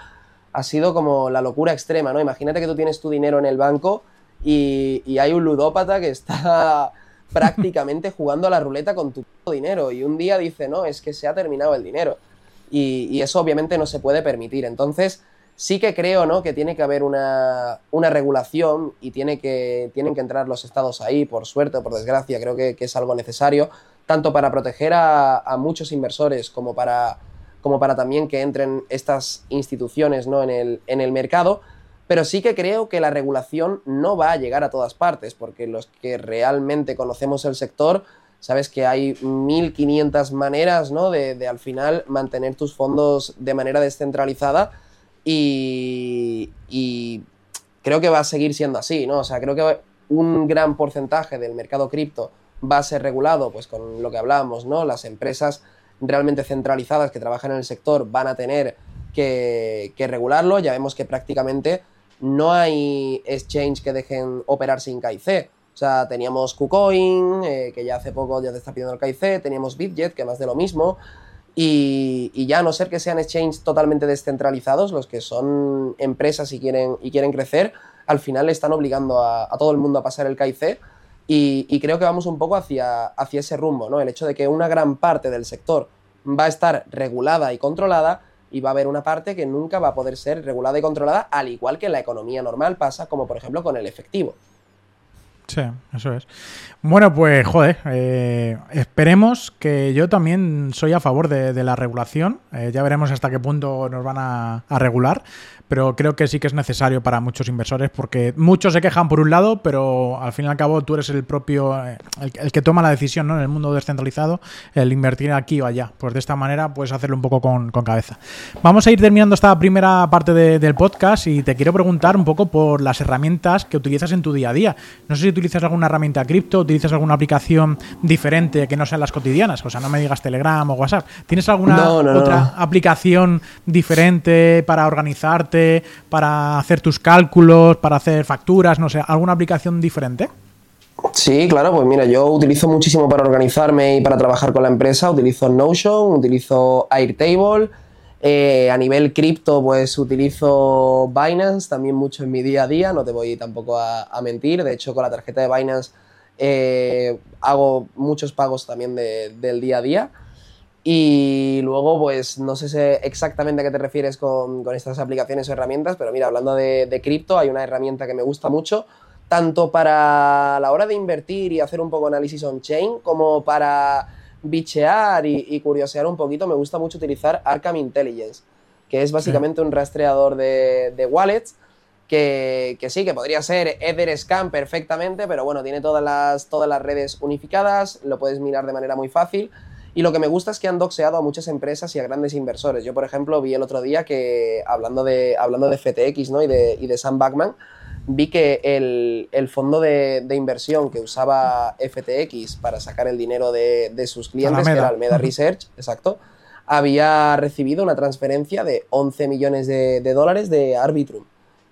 ha sido como la locura extrema, ¿no? Imagínate que tú tienes tu dinero en el banco y, hay un ludópata que está prácticamente jugando a la ruleta con tu dinero y un día dice, no, es que se ha terminado el dinero. Y, eso obviamente no se puede permitir. Entonces, sí que creo, ¿no? Que tiene que haber una, regulación y tiene que, tienen que entrar los estados ahí, por suerte o por desgracia, creo que es algo necesario tanto para proteger a, muchos inversores como para, como para también que entren estas instituciones ¿no? en, el, en el mercado, pero sí que creo que la regulación no va a llegar a todas partes, porque los que realmente conocemos el sector, sabes que hay 1500 maneras ¿no? de, al final mantener tus fondos de manera descentralizada y, y, creo que va a seguir siendo así, ¿no? O sea, creo que un gran porcentaje del mercado cripto va a ser regulado, pues con lo que hablábamos, ¿no? Las empresas realmente centralizadas que trabajan en el sector van a tener que, regularlo. Ya vemos que prácticamente no hay exchange que dejen operar sin KIC. O sea, teníamos KuCoin, eh, que ya hace poco ya te está pidiendo el KIC, teníamos Bitget, que más de lo mismo. Y, ya a no ser que sean exchanges totalmente descentralizados, los que son empresas y quieren, y quieren crecer, al final están obligando a, a todo el mundo a pasar el KIC y, creo que vamos un poco hacia, hacia ese rumbo, ¿no? El hecho de que una gran parte del sector va a estar regulada y controlada y va a haber una parte que nunca va a poder ser regulada y controlada, al igual que la economía normal pasa, como por ejemplo con el efectivo. Sí, eso es. Bueno, pues joder, eh, esperemos que yo también soy a favor de, la regulación. Eh, ya veremos hasta qué punto nos van a regular pero creo que sí que es necesario para muchos inversores porque muchos se quejan por un lado, pero al fin y al cabo tú eres el propio, eh, el, que toma la decisión ¿no? en el mundo descentralizado, el invertir aquí o allá. Pues de esta manera puedes hacerlo un poco con, cabeza. Vamos a ir terminando esta primera parte del podcast y te quiero preguntar un poco por las herramientas que utilizas en tu día a día. No sé si utilizas alguna herramienta cripto, utilizas alguna aplicación diferente que no sean las cotidianas, o sea, no me digas Telegram o WhatsApp. ¿Tienes alguna otra aplicación diferente para organizarte? Para hacer tus cálculos, para hacer facturas, no sé, alguna aplicación diferente? Sí, claro, pues mira, yo utilizo muchísimo para organizarme y para trabajar con la empresa, utilizo Notion, utilizo Airtable, eh, a nivel cripto pues utilizo Binance también mucho en mi día a día, no te voy tampoco a, mentir, de hecho con la tarjeta de Binance eh, hago muchos pagos también del día a día. Y luego, pues no sé exactamente a qué te refieres con, estas aplicaciones o herramientas, pero mira, hablando de, cripto, hay una herramienta que me gusta mucho, tanto para la hora de invertir y hacer un poco análisis on-chain, como para bichear y, curiosear un poquito, me gusta mucho utilizar Arkham Intelligence, que es básicamente un rastreador de, wallets. Que, que, sí, que podría ser Etherscan perfectamente, pero bueno, tiene todas las, todas las redes unificadas, lo puedes mirar de manera muy fácil. Y lo que me gusta es que han doxeado a muchas empresas y a grandes inversores. Yo, por ejemplo, vi el otro día que, hablando de, hablando de FTX ¿no? y, de, y de Sam Backman, vi que el, fondo de, inversión que usaba FTX para sacar el dinero de, sus clientes, que era Almeda Research, exacto, había recibido una transferencia de 11 millones de, dólares de Arbitrum.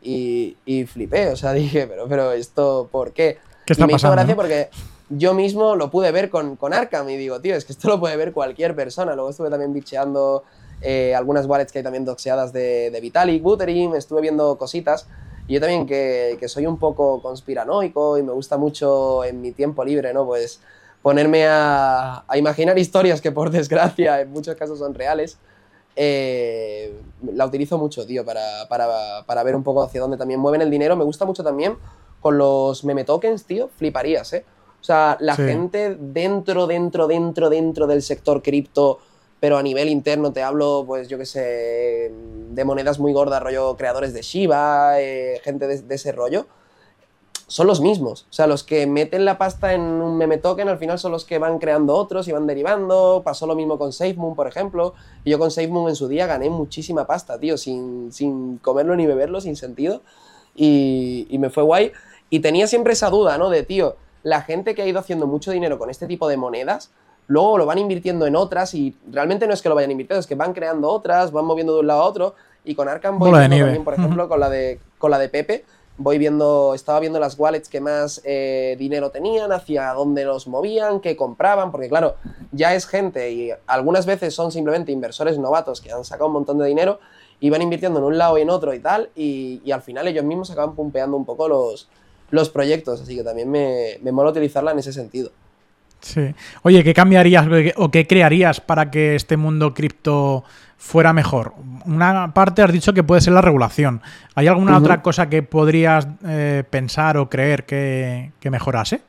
Y, y, flipé, o sea, dije, pero, pero esto, ¿por qué? ¿Qué está y me pasando, hizo gracia porque yo mismo lo pude ver con, con Arkham y digo, tío, es que esto lo puede ver cualquier persona. Luego estuve también bicheando eh, algunas wallets que hay también doxeadas de, Vitalik, Buterin, estuve viendo cositas. Y yo también que, que, soy un poco conspiranoico y me gusta mucho en mi tiempo libre, ¿no? Pues ponerme a, a imaginar historias que por desgracia en muchos casos son reales. Eh, la utilizo mucho, tío, para, para, para, ver un poco hacia dónde también mueven el dinero. Me gusta mucho también con los meme tokens, tío, fliparías, ¿eh? O sea, la gente dentro, dentro, dentro, dentro del sector cripto, pero a nivel interno te hablo, pues yo qué sé, de monedas muy gordas, rollo creadores de Shiba, eh, gente de, ese rollo, son los mismos. O sea, los que meten la pasta en un meme token al final son los que van creando otros y van derivando. Pasó lo mismo con SafeMoon, por ejemplo. Y yo con SafeMoon en su día gané muchísima pasta, tío, sin, sin comerlo ni beberlo, sin sentido. Y, y me fue guay. Y tenía siempre esa duda, ¿no? De, tío, la gente que ha ido haciendo mucho dinero con este tipo de monedas, luego lo van invirtiendo en otras y realmente no es que lo vayan invirtiendo, es que van creando otras, van moviendo de un lado a otro. Y con Arkham voy viendo también, por ejemplo, con la de, con la de Pepe, voy viendo, estaba viendo las wallets que más eh, dinero tenían, hacia dónde los movían, qué compraban, porque claro, ya es gente y algunas veces son simplemente inversores novatos que han sacado un montón de dinero y van invirtiendo en un lado y en otro y tal, y, y al final ellos mismos acaban pumpeando un poco los, los proyectos, así que también me, me mola utilizarla en ese sentido. Sí. Oye, ¿qué cambiarías o qué crearías para que este mundo cripto fuera mejor? Una parte has dicho que puede ser la regulación. ¿Hay alguna otra cosa que podrías eh, pensar o creer que, que mejorase?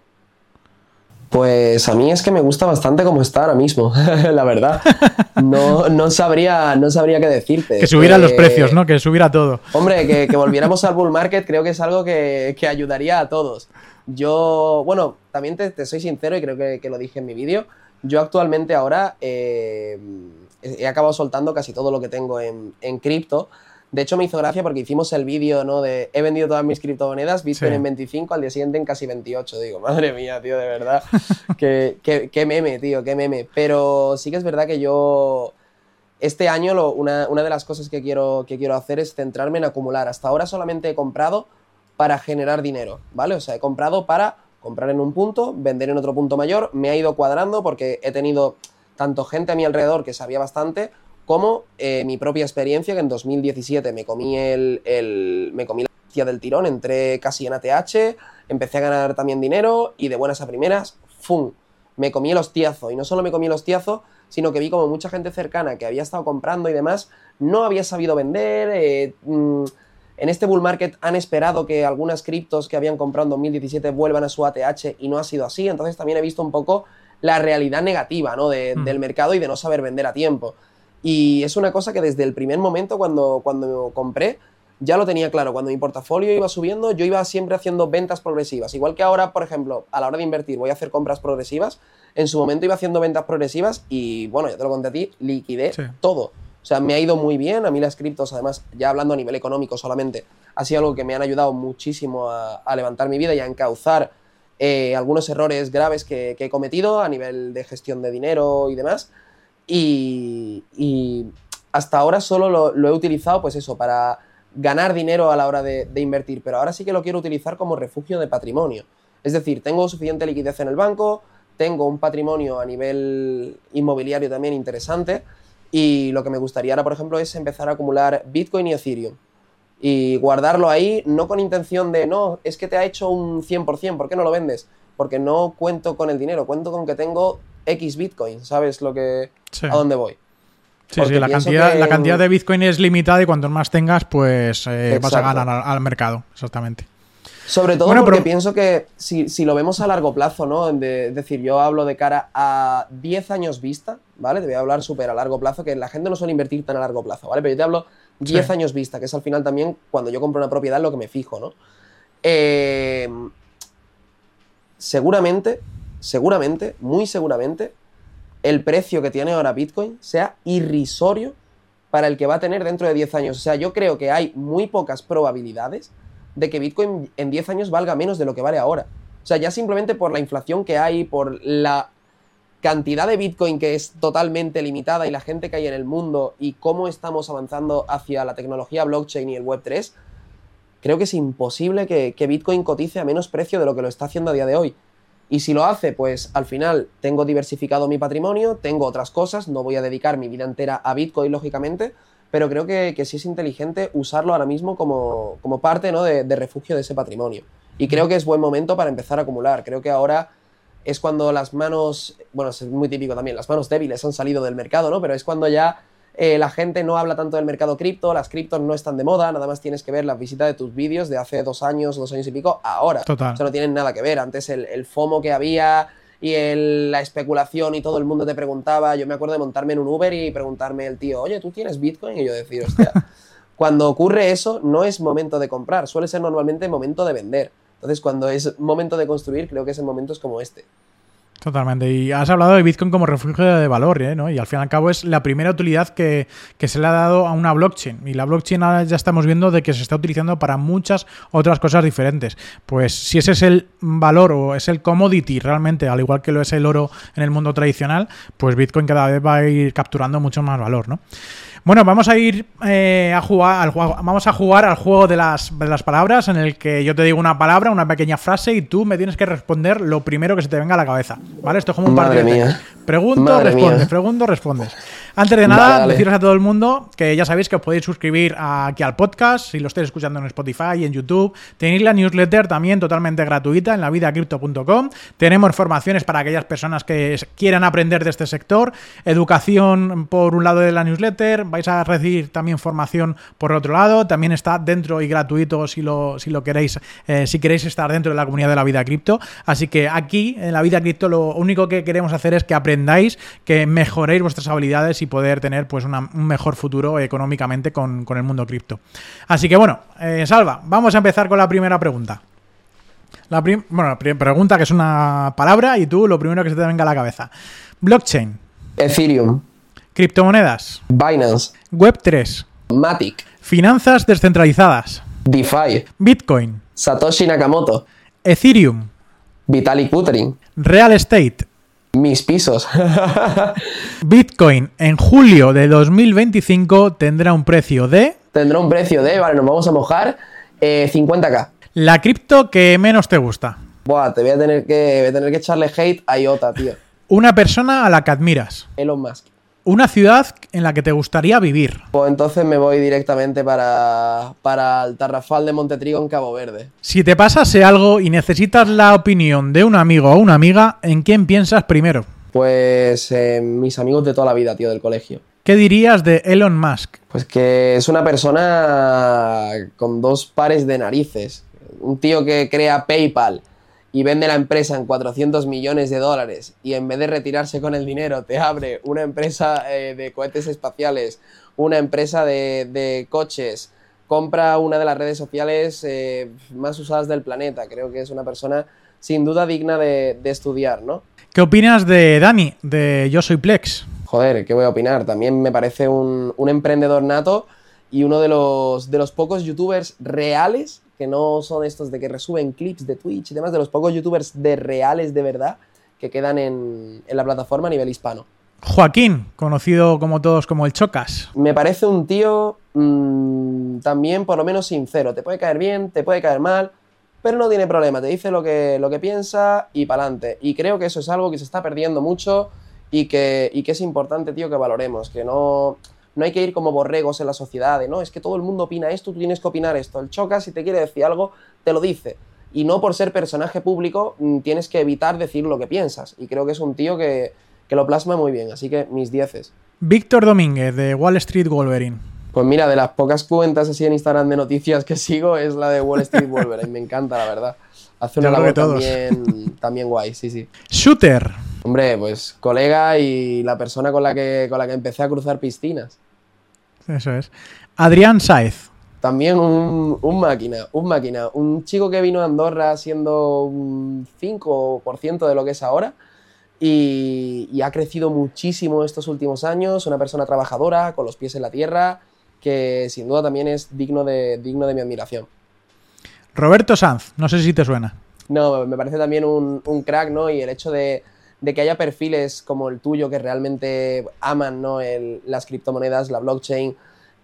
Pues a mí es que me gusta bastante como está ahora mismo, la verdad. No, no, sabría, no sabría qué decirte. Que subieran los precios, ¿no? Que subiera todo. Hombre, que, volviéramos al bull market creo que es algo que, ayudaría a todos. Yo, bueno, también te, soy sincero y creo que, lo dije en mi vídeo. Yo actualmente ahora eh, he acabado soltando casi todo lo que tengo en, en cripto. De hecho, me hizo gracia porque hicimos el vídeo, ¿no? De he vendido todas mis criptomonedas, Bitcoin en 25, al día siguiente en casi 28. Digo, madre mía, tío, de verdad. qué, qué, meme, tío, qué meme. Pero sí que es verdad que yo. Este año una, de las cosas que quiero, que quiero hacer es centrarme en acumular. Hasta ahora solamente he comprado para generar dinero, ¿vale? O sea, he comprado para comprar en un punto, vender en otro punto mayor. Me ha ido cuadrando porque he tenido tanto gente a mi alrededor que sabía bastante, como eh, mi propia experiencia, que en 2017 me comí el, me comí la hostia del tirón, entré casi en ATH, empecé a ganar también dinero y de buenas a primeras, ¡fum! Me comí el hostiazo. Y no solo me comí el hostiazo, sino que vi como mucha gente cercana que había estado comprando y demás, no había sabido vender, eh, mm, en este bull market han esperado que algunas criptos que habían comprado en 2017 vuelvan a su ATH y no ha sido así. Entonces también he visto un poco la realidad negativa ¿no? Mm. del mercado y de no saber vender a tiempo. Y es una cosa que desde el primer momento cuando, cuando compré ya lo tenía claro. Cuando mi portafolio iba subiendo, yo iba siempre haciendo ventas progresivas. Igual que ahora, por ejemplo, a la hora de invertir voy a hacer compras progresivas, en su momento iba haciendo ventas progresivas y, bueno, ya te lo conté a ti, liquidé todo. O sea, me ha ido muy bien. A mí las criptos, además, ya hablando a nivel económico solamente, ha sido algo que me han ayudado muchísimo a, levantar mi vida y a encauzar eh, algunos errores graves que, he cometido a nivel de gestión de dinero y demás. Y, hasta ahora solo lo, he utilizado, pues eso, para ganar dinero a la hora de, invertir, pero ahora sí que lo quiero utilizar como refugio de patrimonio. Es decir, tengo suficiente liquidez en el banco, tengo un patrimonio a nivel inmobiliario también interesante y lo que me gustaría ahora, por ejemplo, es empezar a acumular Bitcoin y Ethereum y guardarlo ahí, no con intención de, no, es que te ha hecho un 100%, ¿por qué no lo vendes? Porque no cuento con el dinero, cuento con que tengo X Bitcoin, ¿sabes lo que, a dónde voy? Sí, sí, la cantidad, la cantidad de Bitcoin es limitada y cuanto más tengas, pues eh, vas a ganar al, mercado, exactamente. Sobre todo porque pienso que si, lo vemos a largo plazo, ¿no? es decir, yo hablo de cara a 10 años vista, ¿vale? Te voy a hablar súper a largo plazo, que la gente no suele invertir tan a largo plazo, ¿vale? Pero yo te hablo 10 años vista, que es al final también cuando yo compro una propiedad lo que me fijo, ¿no? Eh, seguramente, seguramente, muy seguramente, el precio que tiene ahora Bitcoin sea irrisorio para el que va a tener dentro de 10 años. O sea, yo creo que hay muy pocas probabilidades de que Bitcoin en 10 años valga menos de lo que vale ahora. O sea, ya simplemente por la inflación que hay, por la cantidad de Bitcoin que es totalmente limitada y la gente que hay en el mundo y cómo estamos avanzando hacia la tecnología blockchain y el Web3, creo que es imposible que, que Bitcoin cotice a menos precio de lo que lo está haciendo a día de hoy. Y si lo hace, pues al final tengo diversificado mi patrimonio, tengo otras cosas, no voy a dedicar mi vida entera a Bitcoin, lógicamente, pero creo que, sí es inteligente usarlo ahora mismo como, parte ¿no? de, de, refugio de ese patrimonio. Y creo que es buen momento para empezar a acumular. Creo que ahora es cuando las manos, bueno, es muy típico también, las manos débiles han salido del mercado, ¿no? Pero es cuando ya eh, la gente no habla tanto del mercado cripto, las criptos no están de moda, nada más tienes que ver la visita de tus vídeos de hace dos años, dos años y pico, ahora. Total. O sea, no tienen nada que ver. Antes el, FOMO que había y la especulación y todo el mundo te preguntaba, yo me acuerdo de montarme en un Uber y preguntarme el tío, oye, ¿tú tienes Bitcoin? Y yo decir, hostia, cuando ocurre eso no es momento de comprar, suele ser normalmente momento de vender. Entonces, cuando es momento de construir, creo que es en momentos como este. Totalmente. Y has hablado de Bitcoin como refugio de valor, ¿eh? ¿no? Y al fin y al cabo es la primera utilidad que, se le ha dado a una blockchain. Y la blockchain ahora ya estamos viendo de que se está utilizando para muchas otras cosas diferentes. Pues si ese es el valor o es el commodity realmente, al igual que lo es el oro en el mundo tradicional, pues Bitcoin cada vez va a ir capturando mucho más valor, ¿no? Bueno, vamos a ir eh, a jugar al juego. Vamos a jugar al juego de las, palabras, en el que yo te digo una palabra, una pequeña frase, y tú me tienes que responder lo primero que se te venga a la cabeza. ¿Vale? Esto es como un partido. Pregunto, respondes, pregunto, respondes. Antes de nada, deciros a todo el mundo que ya sabéis que os podéis suscribir aquí al podcast, si lo estáis escuchando en Spotify y en YouTube. Tenéis la newsletter también totalmente gratuita en lavidacripto.com. Tenemos formaciones para aquellas personas que quieran aprender de este sector. Educación por un lado de la newsletter. Vais a recibir también formación por otro lado. También está dentro y gratuito si lo, si lo queréis, eh, si queréis estar dentro de la comunidad de la vida cripto. Así que aquí en la vida cripto lo único que queremos hacer es que aprendáis, que mejoréis vuestras habilidades y poder tener pues un mejor futuro económicamente con, el mundo cripto. Así que bueno, eh, Salva, vamos a empezar con la primera pregunta. La bueno, la primera pregunta que es una palabra y tú lo primero que se te venga a la cabeza. Blockchain. Ethereum. Criptomonedas. Binance. Web3. Matic. Finanzas descentralizadas. DeFi. Bitcoin. Satoshi Nakamoto. Ethereum. Vitalik Buterin. Real estate. Mis pisos. Bitcoin en julio de 2025 tendrá un precio de... Tendrá un precio de, vale, nos vamos a mojar, 50k. Eh, La cripto que menos te gusta. Buah, te voy a tener que, voy a tener que echarle hate a IOTA, tío. Una persona a la que admiras. Elon Musk. Una ciudad en la que te gustaría vivir. Pues entonces me voy directamente para, para el Tarrafal de Montetrigo en Cabo Verde. Si te pasase algo y necesitas la opinión de un amigo o una amiga, ¿en quién piensas primero? Pues mis amigos de toda la vida, tío, del colegio. ¿Qué dirías de Elon Musk? Pues que es una persona con dos pares de narices. Un tío que crea PayPal y vende la empresa en 400 millones de dólares y en vez de retirarse con el dinero te abre una empresa eh, de cohetes espaciales, una empresa de, coches, compra una de las redes sociales eh, más usadas del planeta. Creo que es una persona sin duda digna de, estudiar, ¿no? ¿Qué opinas de Dani, de Yo Soy Plex? Joder, ¿qué voy a opinar? También me parece un, un emprendedor nato y uno de los, de los pocos youtubers reales que no son estos de que resuben clips de Twitch y demás, de los pocos youtubers de reales de verdad que quedan en, la plataforma a nivel hispano. Joaquín, conocido como todos como el Chocas. Me parece un tío mm, también por lo menos sincero. Te puede caer bien, te puede caer mal, pero no tiene problema. Te dice lo que, lo que piensa y para adelante. Y creo que eso es algo que se está perdiendo mucho y que, y que es importante, tío, que valoremos. Que no no hay que ir como borregos en la sociedad, de no, es que todo el mundo opina esto, tú tienes que opinar esto. El choca, si te quiere decir algo, te lo dice. Y no por ser personaje público mm, tienes que evitar decir lo que piensas. Y creo que es un tío que, lo plasma muy bien, así que mis dieces. Víctor Domínguez, de Wall Street Wolverine. Pues mira, de las pocas cuentas así en Instagram de noticias que sigo es la de Wall Street Wolverine, me encanta, la verdad. Hace una labor también, también guay, sí, sí. Shooter. Hombre, pues colega y la persona con la que, con la que empecé a cruzar piscinas. Eso es. Adrián Saez. También un, máquina, un máquina. Un chico que vino a Andorra siendo un 5% de lo que es ahora y, ha crecido muchísimo estos últimos años. Una persona trabajadora, con los pies en la tierra, que sin duda también es digno de, digno de mi admiración. Roberto Sanz, no sé si te suena. No, me parece también un, crack, ¿no? Y el hecho de, de que haya perfiles como el tuyo que realmente aman ¿no? las criptomonedas, la blockchain,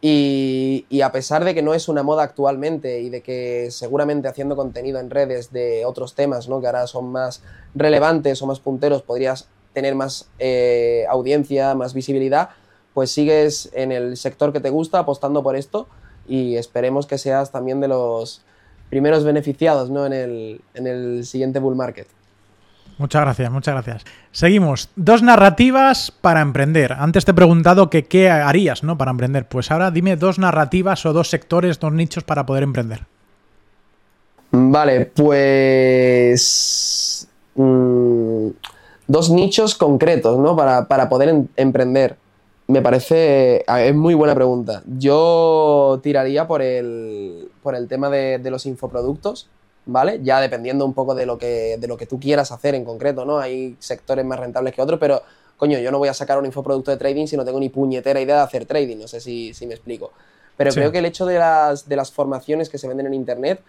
y, a pesar de que no es una moda actualmente y de que seguramente haciendo contenido en redes de otros temas, ¿no? que ahora son más relevantes o más punteros, podrías tener más eh, audiencia, más visibilidad, pues sigues en el sector que te gusta apostando por esto y esperemos que seas también de los primeros beneficiados ¿no? en, el, en el siguiente bull market. Muchas gracias, muchas gracias. Seguimos. Dos narrativas para emprender. Antes te he preguntado qué harías ¿no? para emprender. Pues ahora dime dos narrativas o dos sectores, dos nichos para poder emprender. Vale, pues... Mm, dos nichos concretos, ¿no? Para, poder emprender. Me parece... Es muy buena pregunta. Yo tiraría por el, por el tema de los infoproductos ¿vale? Ya dependiendo un poco de lo, que, de lo que tú quieras hacer en concreto, ¿no? Hay sectores más rentables que otros, pero coño, yo no voy a sacar un infoproducto de trading si no tengo ni puñetera idea de hacer trading, no sé si, me explico. Pero creo que el hecho de las, de las formaciones que se venden en Internet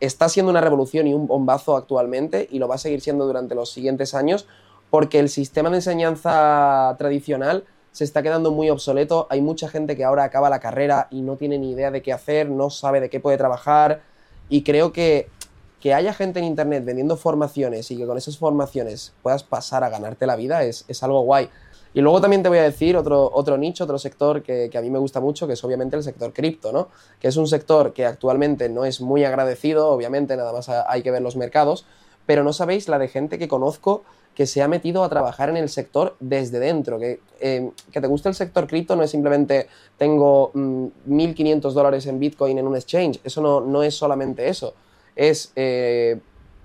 está siendo una revolución y un bombazo actualmente y lo va a seguir siendo durante los siguientes años porque el sistema de enseñanza tradicional se está quedando muy obsoleto. Hay mucha gente que ahora acaba la carrera y no tiene ni idea de qué hacer, no sabe de qué puede trabajar y creo que que haya gente en Internet vendiendo formaciones y que con esas formaciones puedas pasar a ganarte la vida es, algo guay. Y luego también te voy a decir otro, otro nicho, otro sector que, a mí me gusta mucho, que es obviamente el sector cripto, ¿no? Que es un sector que actualmente no es muy agradecido, obviamente nada más hay que ver los mercados, pero no sabéis la de gente que conozco que se ha metido a trabajar en el sector desde dentro. Que, eh, que te guste el sector cripto no es simplemente tengo 1.500 mm, dólares en Bitcoin en un exchange, eso no, no es solamente eso es eh,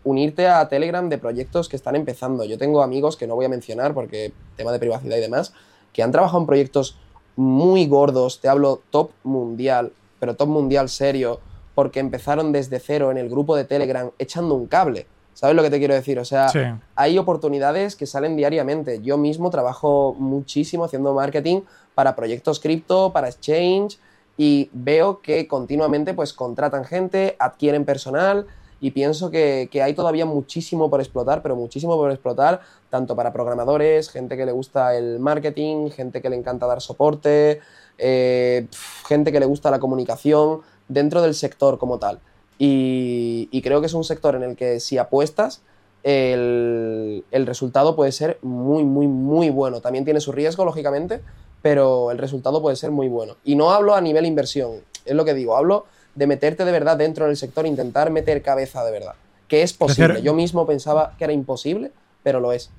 unirte a Telegram de proyectos que están empezando. Yo tengo amigos que no voy a mencionar porque tema de privacidad y demás, que han trabajado en proyectos muy gordos, te hablo top mundial, pero top mundial serio, porque empezaron desde cero en el grupo de Telegram echando un cable. ¿Sabes lo que te quiero decir? O sea, hay oportunidades que salen diariamente. Yo mismo trabajo muchísimo haciendo marketing para proyectos cripto, para exchange, y veo que continuamente pues contratan gente, adquieren personal y pienso que, hay todavía muchísimo por explotar, pero muchísimo por explotar, tanto para programadores, gente que le gusta el marketing, gente que le encanta dar soporte, eh, gente que le gusta la comunicación dentro del sector como tal. Y, creo que es un sector en el que si apuestas, el, el resultado puede ser muy, muy, muy bueno. También tiene su riesgo, lógicamente, pero el resultado puede ser muy bueno. Y no hablo a nivel inversión, es lo que digo, hablo de meterte de verdad dentro del sector, intentar meter cabeza de verdad, que es posible. Yo mismo pensaba que era imposible, pero lo es.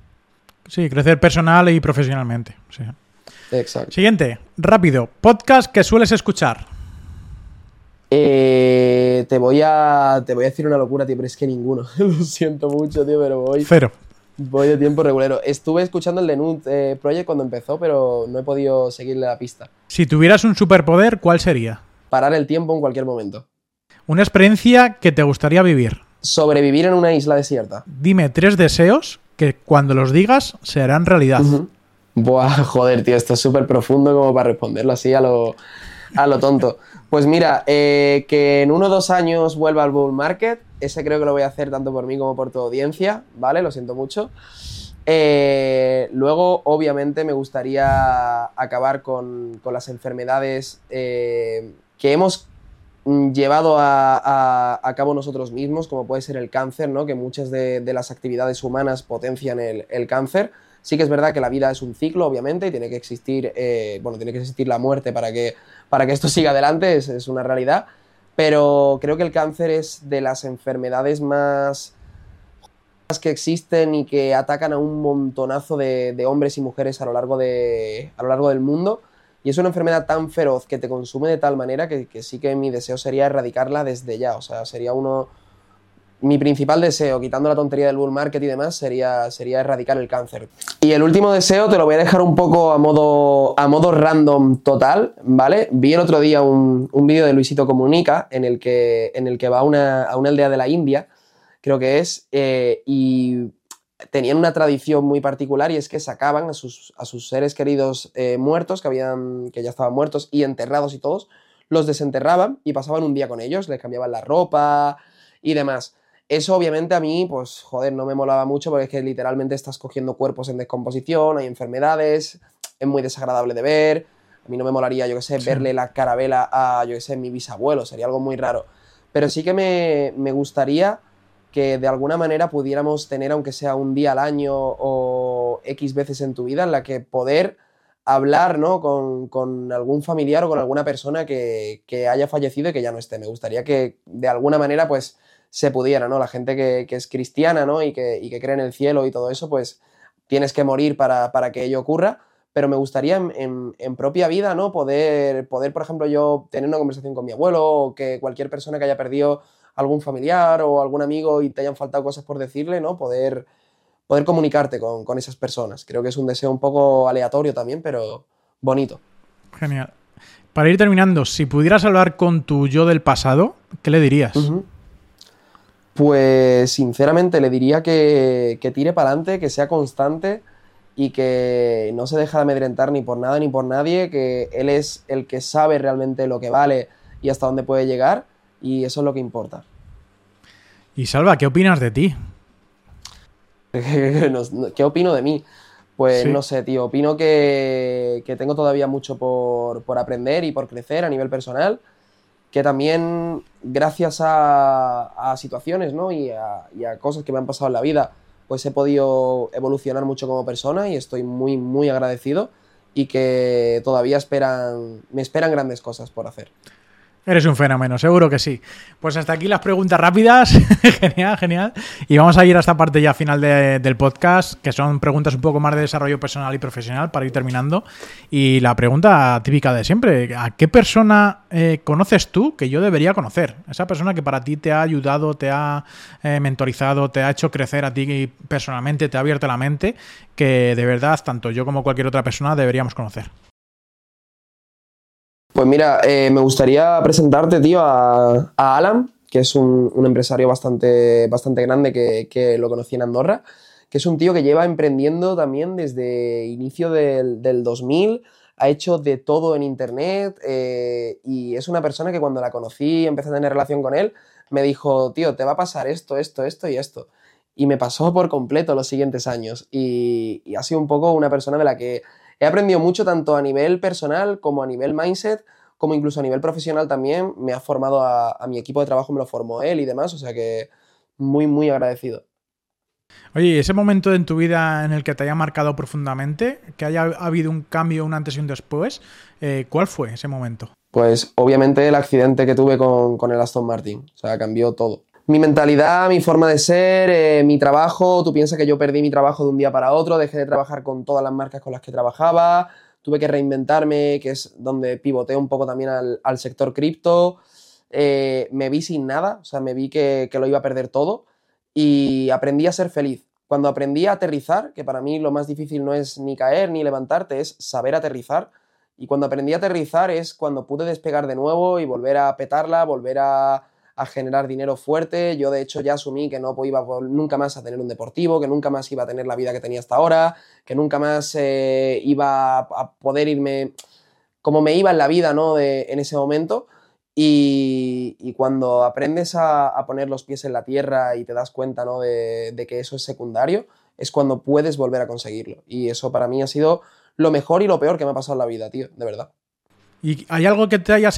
Sí, crecer personal y profesionalmente. Exacto. Siguiente, rápido. Podcast que sueles escuchar. Eh, te voy a te voy a decir una locura, tío, pero es que ninguno. Lo siento mucho, tío, pero voy. Cero. Voy de tiempo regulero. Estuve escuchando el de Nude eh, Project cuando empezó, pero no he podido seguirle la pista. Si tuvieras un superpoder, ¿cuál sería? Parar el tiempo en cualquier momento. Una experiencia que te gustaría vivir. Sobrevivir en una isla desierta. Dime tres deseos que cuando los digas se harán realidad. Ujú. Buah, joder, tío, esto es súper profundo como para responderlo así a lo, a lo tonto. Pues mira, eh, que en uno o dos años vuelva al bull market, ese creo que lo voy a hacer tanto por mí como por tu audiencia, ¿vale? Lo siento mucho. Eh, luego, obviamente, me gustaría acabar con, con las enfermedades eh, que hemos llevado a, cabo nosotros mismos, como puede ser el cáncer, ¿no? Que muchas de, las actividades humanas potencian el, el cáncer. Sí que es verdad que la vida es un ciclo, obviamente, y tiene que existir, eh, bueno, tiene que existir la muerte para que, para que esto siga adelante, es, es una realidad. Pero creo que el cáncer es de las enfermedades más que existen y que atacan a un montonazo de, hombres y mujeres a lo, largo de, a lo largo del mundo. Y es una enfermedad tan feroz que te consume de tal manera que, que sí que mi deseo sería erradicarla desde ya. O sea, sería uno. Mi principal deseo, quitando la tontería del bull market y demás, sería, sería erradicar el cáncer. Y el último deseo te lo voy a dejar un poco a modo, a modo random total, ¿vale? Vi el otro día un, un vídeo de Luisito Comunica en el que, en el que va a una, a una aldea de la India, creo que es, eh, y tenían una tradición muy particular y es que sacaban a sus, a sus seres queridos eh, muertos, que, habían, que ya estaban muertos y enterrados y todos, los desenterraban y pasaban un día con ellos, les cambiaban la ropa y demás. Eso obviamente a mí, pues joder, no me molaba mucho porque es que literalmente estás cogiendo cuerpos en descomposición, hay enfermedades, es muy desagradable de ver. A mí no me molaría, yo qué sé, Sí. verle la carabela a, yo qué sé, mi bisabuelo, sería algo muy raro. Pero sí que me, me gustaría que de alguna manera pudiéramos tener, aunque sea un día al año o X veces en tu vida, en la que poder hablar ¿no? con, con algún familiar o con alguna persona que, que haya fallecido y que ya no esté. Me gustaría que de alguna manera pues se pudiera, ¿no? La gente que, que es cristiana ¿no? y, que, y que cree en el cielo y todo eso, pues tienes que morir para, para que ello ocurra. Pero me gustaría en, en- en propia vida, ¿no? Poder, poder, por ejemplo, yo tener una conversación con mi abuelo o que cualquier persona que haya perdido algún familiar o algún amigo y te hayan faltado cosas por decirle, ¿no? Poder, poder comunicarte con, con esas personas. Creo que es un deseo un poco aleatorio también, pero bonito. Genial. Para ir terminando, si pudieras hablar con tu yo del pasado, ¿qué le dirías? Pues sinceramente le diría que, que tire para adelante, que sea constante y que no se deja de amedrentar ni por nada ni por nadie, que él es el que sabe realmente lo que vale y hasta dónde puede llegar y eso es lo que importa. Y Salva, ¿qué opinas de ti? ¿Qué opino de mí? Pues Sí. no sé, tío, opino que, que tengo todavía mucho por, por aprender y por crecer a nivel personal, que también gracias a, situaciones ¿no? y, a, y a cosas que me han pasado en la vida, pues he podido evolucionar mucho como persona y estoy muy, muy agradecido y que todavía esperan, me esperan grandes cosas por hacer. Eres un fenómeno, seguro que sí. Pues hasta aquí las preguntas rápidas. genial, genial. Y vamos a ir a esta parte ya final de- del podcast, que son preguntas un poco más de desarrollo personal y profesional para ir terminando. Y la pregunta típica de siempre, ¿a qué persona eh, conoces tú que yo debería conocer? Esa persona que para ti te ha ayudado, te ha eh, mentorizado, te ha hecho crecer a ti personalmente, te ha abierto la mente, que de verdad tanto yo como cualquier otra persona deberíamos conocer. Pues mira, eh, me gustaría presentarte, tío, a, Alan, que es un, empresario bastante, bastante grande que, que lo conocí en Andorra, que es un tío que lleva emprendiendo también desde inicio del, del 2000, ha hecho de todo en Internet eh, y es una persona que cuando la conocí, empecé a tener relación con él, me dijo, tío, te va a pasar esto, esto, esto y esto. Y me pasó por completo los siguientes años y ha sido un poco una persona de la que he aprendido mucho tanto a nivel personal como a nivel mindset, como incluso a nivel profesional también. Me ha formado a, a mi equipo de trabajo, me lo formó él y demás, o sea que muy, muy agradecido. Oye, ¿y ese momento en tu vida en el que te haya marcado profundamente, que haya habido un cambio, un antes y un después, eh, ¿cuál fue ese momento? Pues obviamente el accidente que tuve con, con el Aston Martin, o sea, cambió todo. Mi mentalidad, mi forma de ser, eh, mi trabajo. Tú piensas que yo perdí mi trabajo de un día para otro, dejé de trabajar con todas las marcas con las que trabajaba, tuve que reinventarme, que es donde pivoté un poco también al, sector cripto. Eh, me vi sin nada, o sea, me vi que, que lo iba a perder todo y aprendí a ser feliz. Cuando aprendí a aterrizar, que para mí lo más difícil no es ni caer ni levantarte, es saber aterrizar. Y cuando aprendí a aterrizar es cuando pude despegar de nuevo y volver a petarla, volver a, a generar dinero fuerte. Yo de hecho ya asumí que no iba nunca más a tener un deportivo, que nunca más iba a tener la vida que tenía hasta ahora, que nunca más eh, iba a poder irme como me iba en la vida ¿no? de, en ese momento. Y, cuando aprendes a, poner los pies en la tierra y te das cuenta ¿no? de, de que eso es secundario, es cuando puedes volver a conseguirlo. Y eso para mí ha sido lo mejor y lo peor que me ha pasado en la vida, tío, de verdad. ¿Y hay algo que te, haya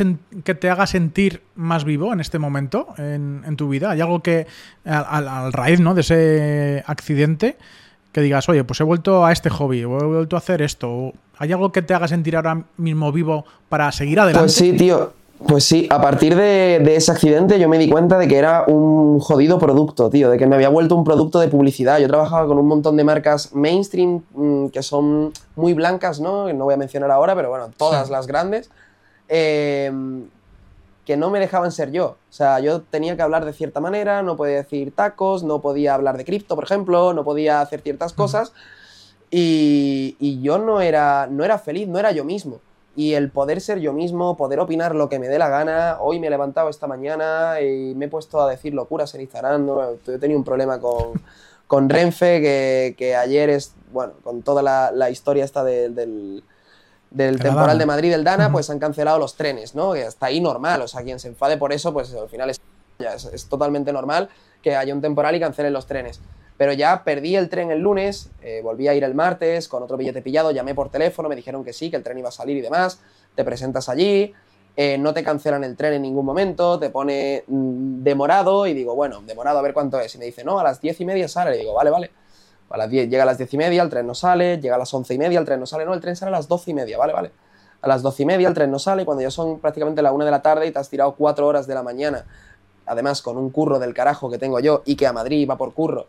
que te haga sentir más vivo en este momento en, tu vida? ¿Hay algo que, al, raíz ¿no? de ese accidente, que digas, oye, pues he vuelto a este hobby, o he vuelto a hacer esto? ¿Hay algo que te haga sentir ahora mismo vivo para seguir adelante? Pues sí, tío. Pues sí, a partir de, ese accidente yo me di cuenta de que era un jodido producto, tío, de que me había vuelto un producto de publicidad. Yo trabajaba con un montón de marcas mainstream mm, que son muy blancas, ¿no? No voy a mencionar ahora, pero bueno, todas las grandes, em, que no me dejaban ser yo. O sea, yo tenía que hablar de cierta manera, no podía decir tacos, no podía hablar de cripto, por ejemplo, no podía hacer ciertas cosas. Y, y, yo no era, no era feliz, no era yo mismo y el poder ser yo mismo, poder opinar lo que me dé la gana. Hoy me he levantado esta mañana y me he puesto a decir locuras en Instagram. ¿no? He tenido un problema con, con Renfe, que, que, ayer es, bueno, con toda la, la historia esta del, del temporal de Madrid, del Dana, pues han cancelado los trenes, ¿no? Que está ahí normal, o sea, quien se enfade por eso, pues al final es, es, es totalmente normal que haya un temporal y cancelen los trenes pero ya perdí el tren el lunes, eh, volví a ir el martes con otro billete pillado, llamé por teléfono, me dijeron que sí, que el tren iba a salir y demás, te presentas allí, eh, no te cancelan el tren en ningún momento, te pone mm, demorado y digo, bueno, demorado a ver cuánto es. Y me dice, no, a las diez y media sale. Y digo, vale, vale. A las diez, llega a las diez y media, el tren no sale, llega a las once y media, el tren no sale, no, el tren sale a las doce y media, vale, vale. A las doce y media el tren no sale, cuando ya son prácticamente la una de la tarde y te has tirado cuatro horas de la mañana, además con un curro del carajo que tengo yo y que a Madrid va por curro,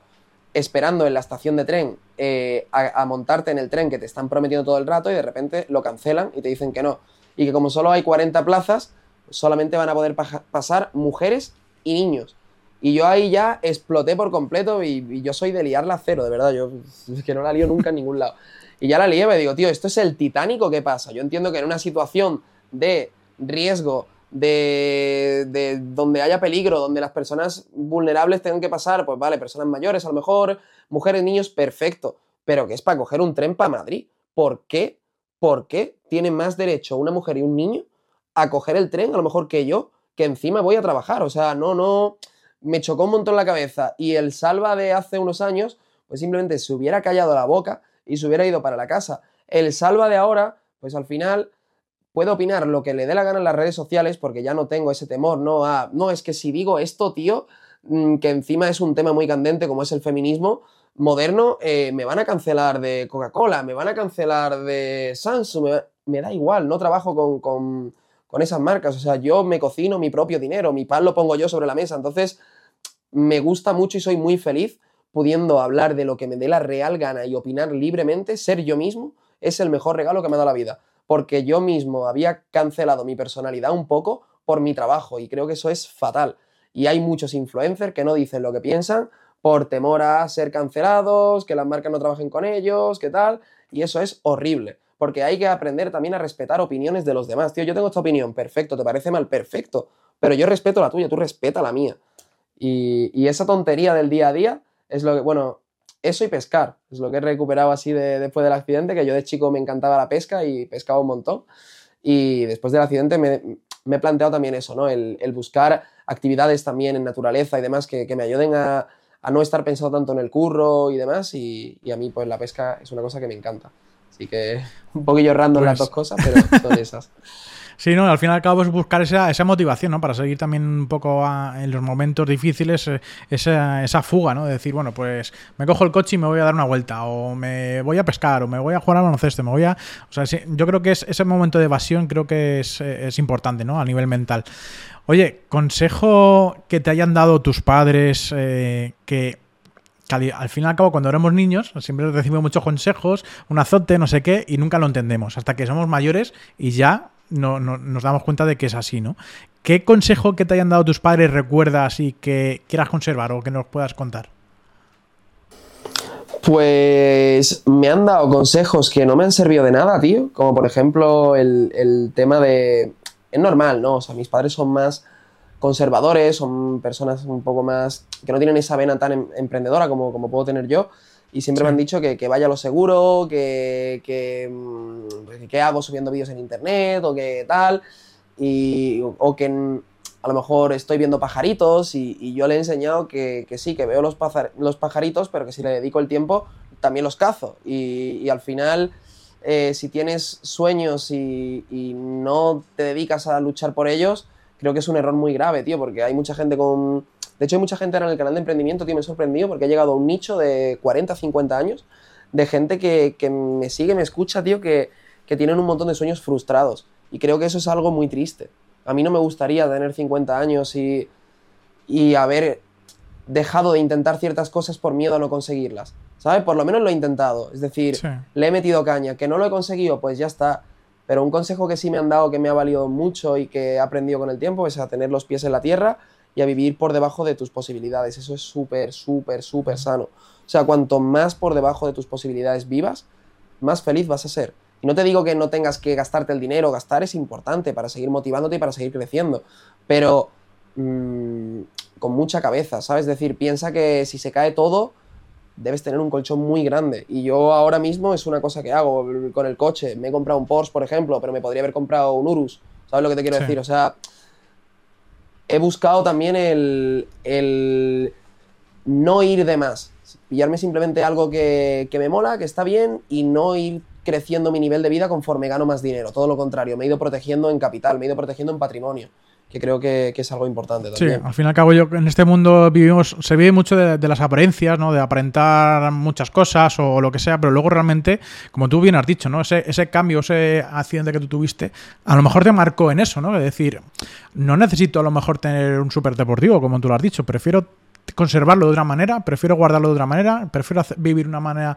esperando en la estación de tren eh, a, montarte en el tren que te están prometiendo todo el rato y de repente lo cancelan y te dicen que no. Y que como solo hay 40 plazas, solamente van a poder pasar mujeres y niños. Y yo ahí ya exploté por completo y, yo soy de liarla cero, de verdad. Yo es que no la lío nunca en ningún lado. Y ya la lié, me digo, tío, esto es el titánico que pasa. Yo entiendo que en una situación de riesgo de, donde haya peligro, donde las personas vulnerables tengan que pasar, pues vale, personas mayores a lo mejor, mujeres, niños, perfecto, pero que es para coger un tren para Madrid. ¿Por qué? ¿Por qué tiene más derecho una mujer y un niño a coger el tren a lo mejor que yo, que encima voy a trabajar? O sea, no, no, me chocó un montón la cabeza y el salva de hace unos años, pues simplemente se hubiera callado la boca y se hubiera ido para la casa. El salva de ahora, pues al final puedo opinar lo que le dé la gana en las redes sociales porque ya no tengo ese temor, ¿no? A, no, es que si digo esto, tío, mm, que encima es un tema muy candente como es el feminismo moderno, eh, me van a cancelar de Coca-Cola, me van a cancelar de Samsung, me, da igual, no trabajo con, con, con esas marcas, o sea, yo me cocino mi propio dinero, mi pan lo pongo yo sobre la mesa, entonces me gusta mucho y soy muy feliz pudiendo hablar de lo que me dé la real gana y opinar libremente, ser yo mismo, es el mejor regalo que me da la vida porque yo mismo había cancelado mi personalidad un poco por mi trabajo y creo que eso es fatal. Y hay muchos influencers que no dicen lo que piensan por temor a ser cancelados, que las marcas no trabajen con ellos, que tal, y eso es horrible. Porque hay que aprender también a respetar opiniones de los demás. Tío, yo tengo esta opinión, perfecto, ¿te parece mal? Perfecto. Pero yo respeto la tuya, tú respeta la mía. Y esa tontería del día a día es lo que, bueno, eso y pescar. Es lo que he recuperado así después del accidente, que yo de chico me encantaba la pesca y pescaba un montón. Y después del accidente me, he planteado también eso, ¿no? El, buscar actividades también en naturaleza y demás que, me ayuden a, no estar pensado tanto en el curro y demás. Y, a mí, pues la pesca es una cosa que me encanta. Así que un poquillo random las pues dos cosas, pero son esas. Sí, no, al fin y al cabo es buscar esa, esa motivación, ¿no? Para seguir también un poco en los momentos difíciles, eh, esa, esa fuga, ¿no? De decir, bueno, pues me cojo el coche y me voy a dar una vuelta, o me voy a pescar, o me voy a jugar al baloncesto, me voy a... O sea, yo creo que es, ese momento de evasión creo que es, es importante, ¿no? A nivel mental. Oye, consejo que te hayan dado tus padres eh, que al fin y al cabo, cuando éramos niños, siempre recibimos muchos consejos, un azote, no sé qué, y nunca lo entendemos. Hasta que somos mayores y ya no, nos damos cuenta de que es así, ¿no? ¿Qué consejo que te hayan dado tus padres recuerdas y que quieras conservar o que nos puedas contar? Pues me han dado consejos que no me han servido de nada, tío. Como por ejemplo el, el tema de... Es normal, ¿no? O sea, mis padres son más conservadores, son personas un poco más que no tienen esa vena tan em, emprendedora como, como puedo tener yo. Y siempre me han dicho que, que, vaya a lo seguro, que, que, mm, que, hago subiendo vídeos en internet o que tal. Y, o que a lo mejor estoy viendo pajaritos y, yo le he enseñado que, sí, que veo los, los, pajaritos, pero que si le dedico el tiempo también los cazo. Y, y al final, eh, si tienes sueños y, y no te dedicas a luchar por ellos, creo que es un error muy grave, tío, porque hay mucha gente con... De hecho, hay mucha gente ahora en el canal de emprendimiento, tío, me he sorprendido porque ha llegado a un nicho de 40, 50 años de gente que, me sigue, me escucha, tío, que, tienen un montón de sueños frustrados. Y creo que eso es algo muy triste. A mí no me gustaría tener 50 años y, y haber dejado de intentar ciertas cosas por miedo a no conseguirlas. ¿Sabes? Por lo menos lo he intentado. Es decir, le he metido caña. Que no lo he conseguido, pues ya está. Pero un consejo que sí me han dado, que me ha valido mucho y que he aprendido con el tiempo, es a tener los pies en la tierra y a vivir por debajo de tus posibilidades. Eso es súper, súper, súper sano. O sea, cuanto más por debajo de tus posibilidades vivas, más feliz vas a ser. Y no te digo que no tengas que gastarte el dinero, gastar es importante para seguir motivándote y para seguir creciendo, pero mm, con mucha cabeza, ¿sabes? Es decir, piensa que si se cae todo, debes tener un colchón muy grande. Y yo ahora mismo es una cosa que hago con el coche. Me he comprado un Porsche, por ejemplo, pero me podría haber comprado un Urus. ¿Sabes lo que te quiero decir? O sea, he buscado también el, el no ir de más. Pillarme simplemente algo que, que me mola, que está bien, y no ir creciendo mi nivel de vida conforme gano más dinero. Todo lo contrario, me he ido protegiendo en capital, me he ido protegiendo en patrimonio que creo que, es algo importante también. Sí, al fin y al cabo yo en este mundo vivimos, se vive mucho de, las apariencias, ¿no? De aparentar muchas cosas o lo que sea, pero luego realmente, como tú bien has dicho, ¿no? Ese, ese cambio, ese accidente que tú tuviste, a lo mejor te marcó en eso, ¿no? Es decir, no necesito a lo mejor tener un súper deportivo, como tú lo has dicho, prefiero conservarlo de otra manera, prefiero guardarlo de otra manera, prefiero vivir una manera,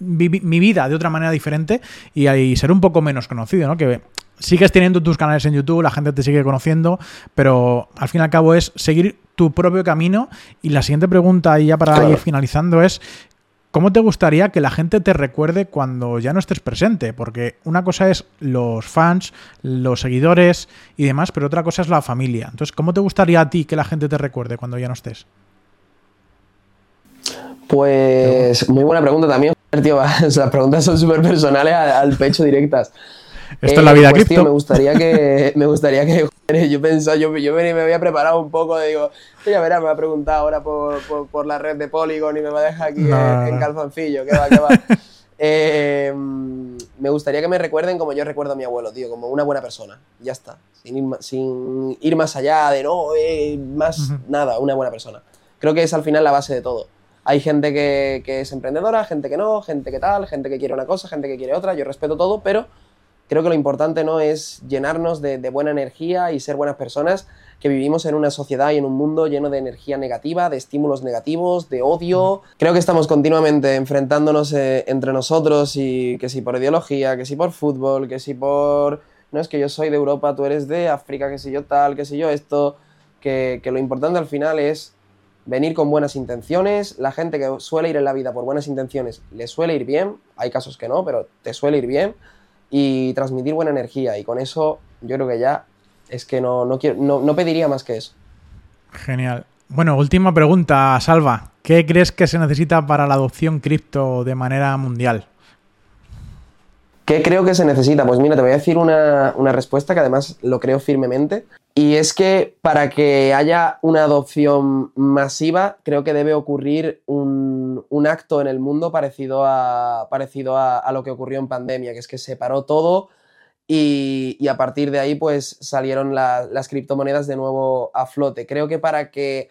mi vida de otra manera diferente y, y, ser un poco menos conocido, ¿no? Que sigues teniendo tus canales en YouTube, la gente te sigue conociendo, pero al fin y al cabo es seguir tu propio camino. Y la siguiente pregunta, y ya para ir finalizando, es ¿cómo te gustaría que la gente te recuerde cuando ya no estés presente? Porque una cosa es los fans, los seguidores y demás, pero otra cosa es la familia. Entonces, ¿cómo te gustaría a ti que la gente te recuerde cuando ya no estés? Pues muy buena pregunta también, tío. Las preguntas son súper personales al pecho directas. Esto es la vida eh, pues, me gustaría que, me gustaría que, yo pensaba, yo, yo me, había preparado un poco, digo, ya verás, me va a preguntar ahora por, por, la red de Polygon y me va a dejar aquí en, calzoncillo, que va, que va. Eh, me gustaría que me recuerden como yo recuerdo a mi abuelo, tío, como una buena persona. Ya está. Sin ir, sin ir más allá de no, eh, más nada, una buena persona. Creo que es al final la base de todo. Hay gente que, que, es emprendedora, gente que no, gente que tal, gente que quiere una cosa, gente que quiere otra. Yo respeto todo, pero creo que lo importante no es llenarnos de, buena energía y ser buenas personas, que vivimos en una sociedad y en un mundo lleno de energía negativa, de estímulos negativos, de odio. Creo que estamos continuamente enfrentándonos eh, entre nosotros y que si por ideología, que si por fútbol, que si por... No es que yo soy de Europa, tú eres de África, que si yo tal, que si yo esto, que, que lo importante al final es venir con buenas intenciones. La gente que suele ir en la vida por buenas intenciones le suele ir bien. Hay casos que no, pero te suele ir bien y transmitir buena energía. Y con eso yo creo que ya es que no, no, quiero, no, pediría más que eso. Genial. Bueno, última pregunta, Salva. ¿Qué crees que se necesita para la adopción cripto de manera mundial? ¿Qué creo que se necesita? Pues mira, te voy a decir una, respuesta que además lo creo firmemente. Y es que para que haya una adopción masiva, creo que debe ocurrir un, acto en el mundo parecido, a, parecido a, lo que ocurrió en pandemia, que es que se paró todo y, a partir de ahí pues salieron las criptomonedas de nuevo a flote. Creo que para que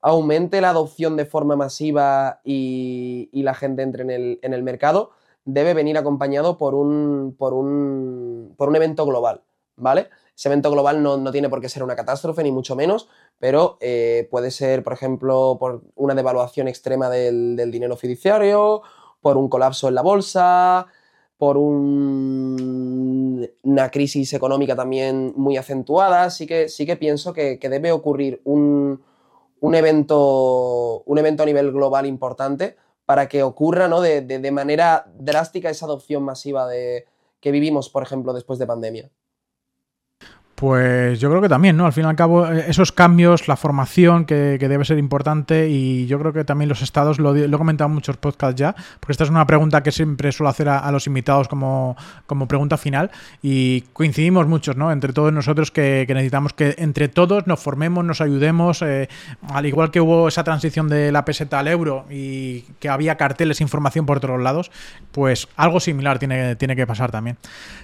aumente la adopción de forma masiva y, la gente entre en el, en el mercado, debe venir acompañado por un, por un, por un evento global, ¿vale? Ese evento global no, tiene por qué ser una catástrofe, ni mucho menos, pero eh, puede ser, por ejemplo, por una devaluación extrema del, dinero fiduciario, por un colapso en la bolsa, por una crisis económica también muy acentuada. Así que, sí que pienso que, debe ocurrir un, un, evento, un evento a nivel global importante para que ocurra ¿no? de, de, manera drástica esa adopción masiva de, que vivimos, por ejemplo, después de pandemia. Pues yo creo que también, ¿no? Al fin y al cabo, eh, esos cambios, la formación que, debe ser importante y yo creo que también los estados, lo, he comentado en muchos podcasts ya, porque esta es una pregunta que siempre suelo hacer a, los invitados como, como, pregunta final y coincidimos muchos, ¿no? Entre todos nosotros que, necesitamos que entre todos nos formemos, nos ayudemos, eh, al igual que hubo esa transición de la peseta al euro y que había carteles, información por todos lados, pues algo similar tiene, tiene que pasar también.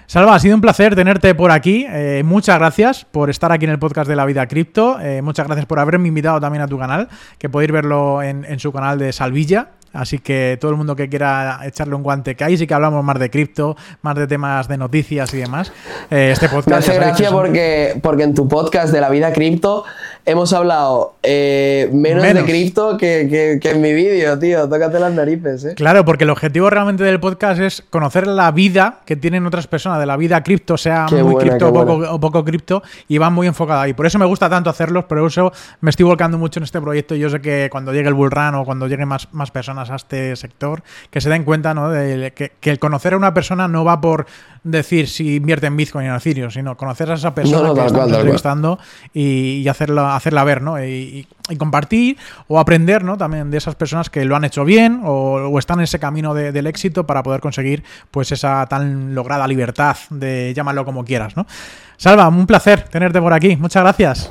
Salva, ha sido un placer tenerte por aquí. Eh, muchas gracias por estar aquí en el podcast de la vida cripto. Eh, muchas gracias por haberme invitado también a tu canal, que podéis verlo en, en su canal de Salvilla. Así que todo el mundo que quiera echarle un guante, que ahí sí que hablamos más de cripto, más de temas de noticias y demás. Eh, este podcast. Me hace gracia porque, porque en tu podcast de la vida cripto hemos hablado eh, menos, de cripto que, en mi vídeo, tío. Tócate las narices, ¿eh? Claro, porque el objetivo realmente del podcast es conocer la vida que tienen otras personas, de la vida cripto, sea muy cripto o poco, cripto, y van muy enfocadas ahí. Por eso me gusta tanto hacerlos, por eso me estoy volcando mucho en este proyecto y yo sé que cuando llegue el bull run o cuando lleguen más, más personas a este sector, que se den cuenta ¿no? de que, el conocer a una persona no va por decir si invierte en Bitcoin o en Ethereum, sino conocer a esa persona que estamos entrevistando y, hacerla, hacerla ver, ¿no? Y, compartir o aprender, ¿no? También de esas personas que lo han hecho bien o, están en ese camino del éxito para poder conseguir pues esa tan lograda libertad de llámalo como quieras, ¿no? Salva, un placer tenerte por aquí. Muchas gracias.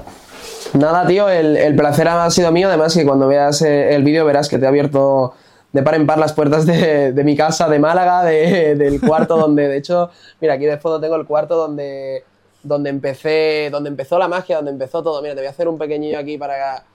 Nada, tío, el, placer ha sido mío. Además, que cuando veas eh, el vídeo verás que te ha abierto de par en par las puertas de, mi casa de Málaga, del cuarto donde, de hecho, mira, aquí de fondo tengo el cuarto donde, donde empecé, donde empezó la magia, donde empezó todo. Mira, te voy a hacer un pequeñillo aquí para,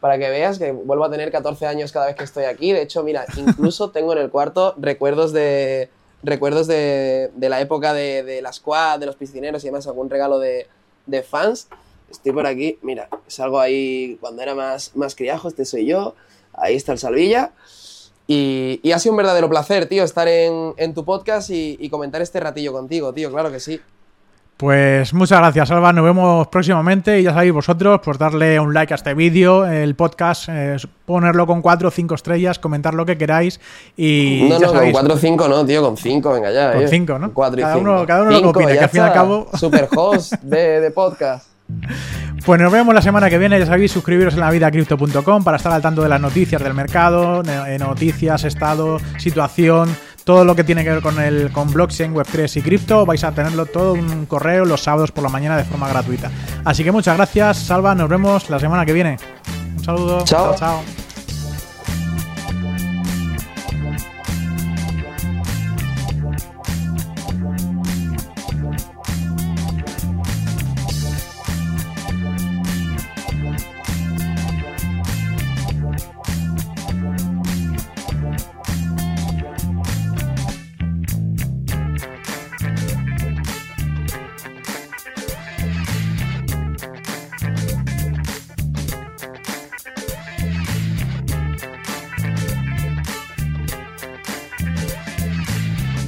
para que veas que vuelvo a tener 14 años cada vez que estoy aquí. De hecho, mira, incluso tengo en el cuarto recuerdos de recuerdos de, la época de, de, la squad, de los piscineros y demás, algún regalo de, de fans. Estoy por aquí, mira, salgo ahí cuando era más, más criajo, este soy yo, ahí está el Salvilla. Y, ha sido un verdadero placer, tío, estar en, tu podcast y, comentar este ratillo contigo, tío, claro que sí. Pues muchas gracias, Alba. Nos vemos próximamente y ya sabéis vosotros, por darle un like a este vídeo, el podcast, eh, ponerlo con 4 o 5 estrellas, comentar lo que queráis y. No, no, con 4 o 5 no, tío, con 5, venga ya. Con 5, ¿no? 4 y cada 5. Uno, cada uno lo que opine, que al fin y al cabo. Super host de, de podcast. Pues nos vemos la semana que viene. Ya sabéis, suscribiros en lavidacripto.com para estar al tanto de las noticias del mercado, eh, noticias, estado, situación, todo lo que tiene que ver con el con blockchain, web3 y cripto. Vais a tenerlo todo en un correo los sábados por la mañana de forma gratuita. Así que muchas gracias, Salva. Nos vemos la semana que viene. Un saludo. chao. chao.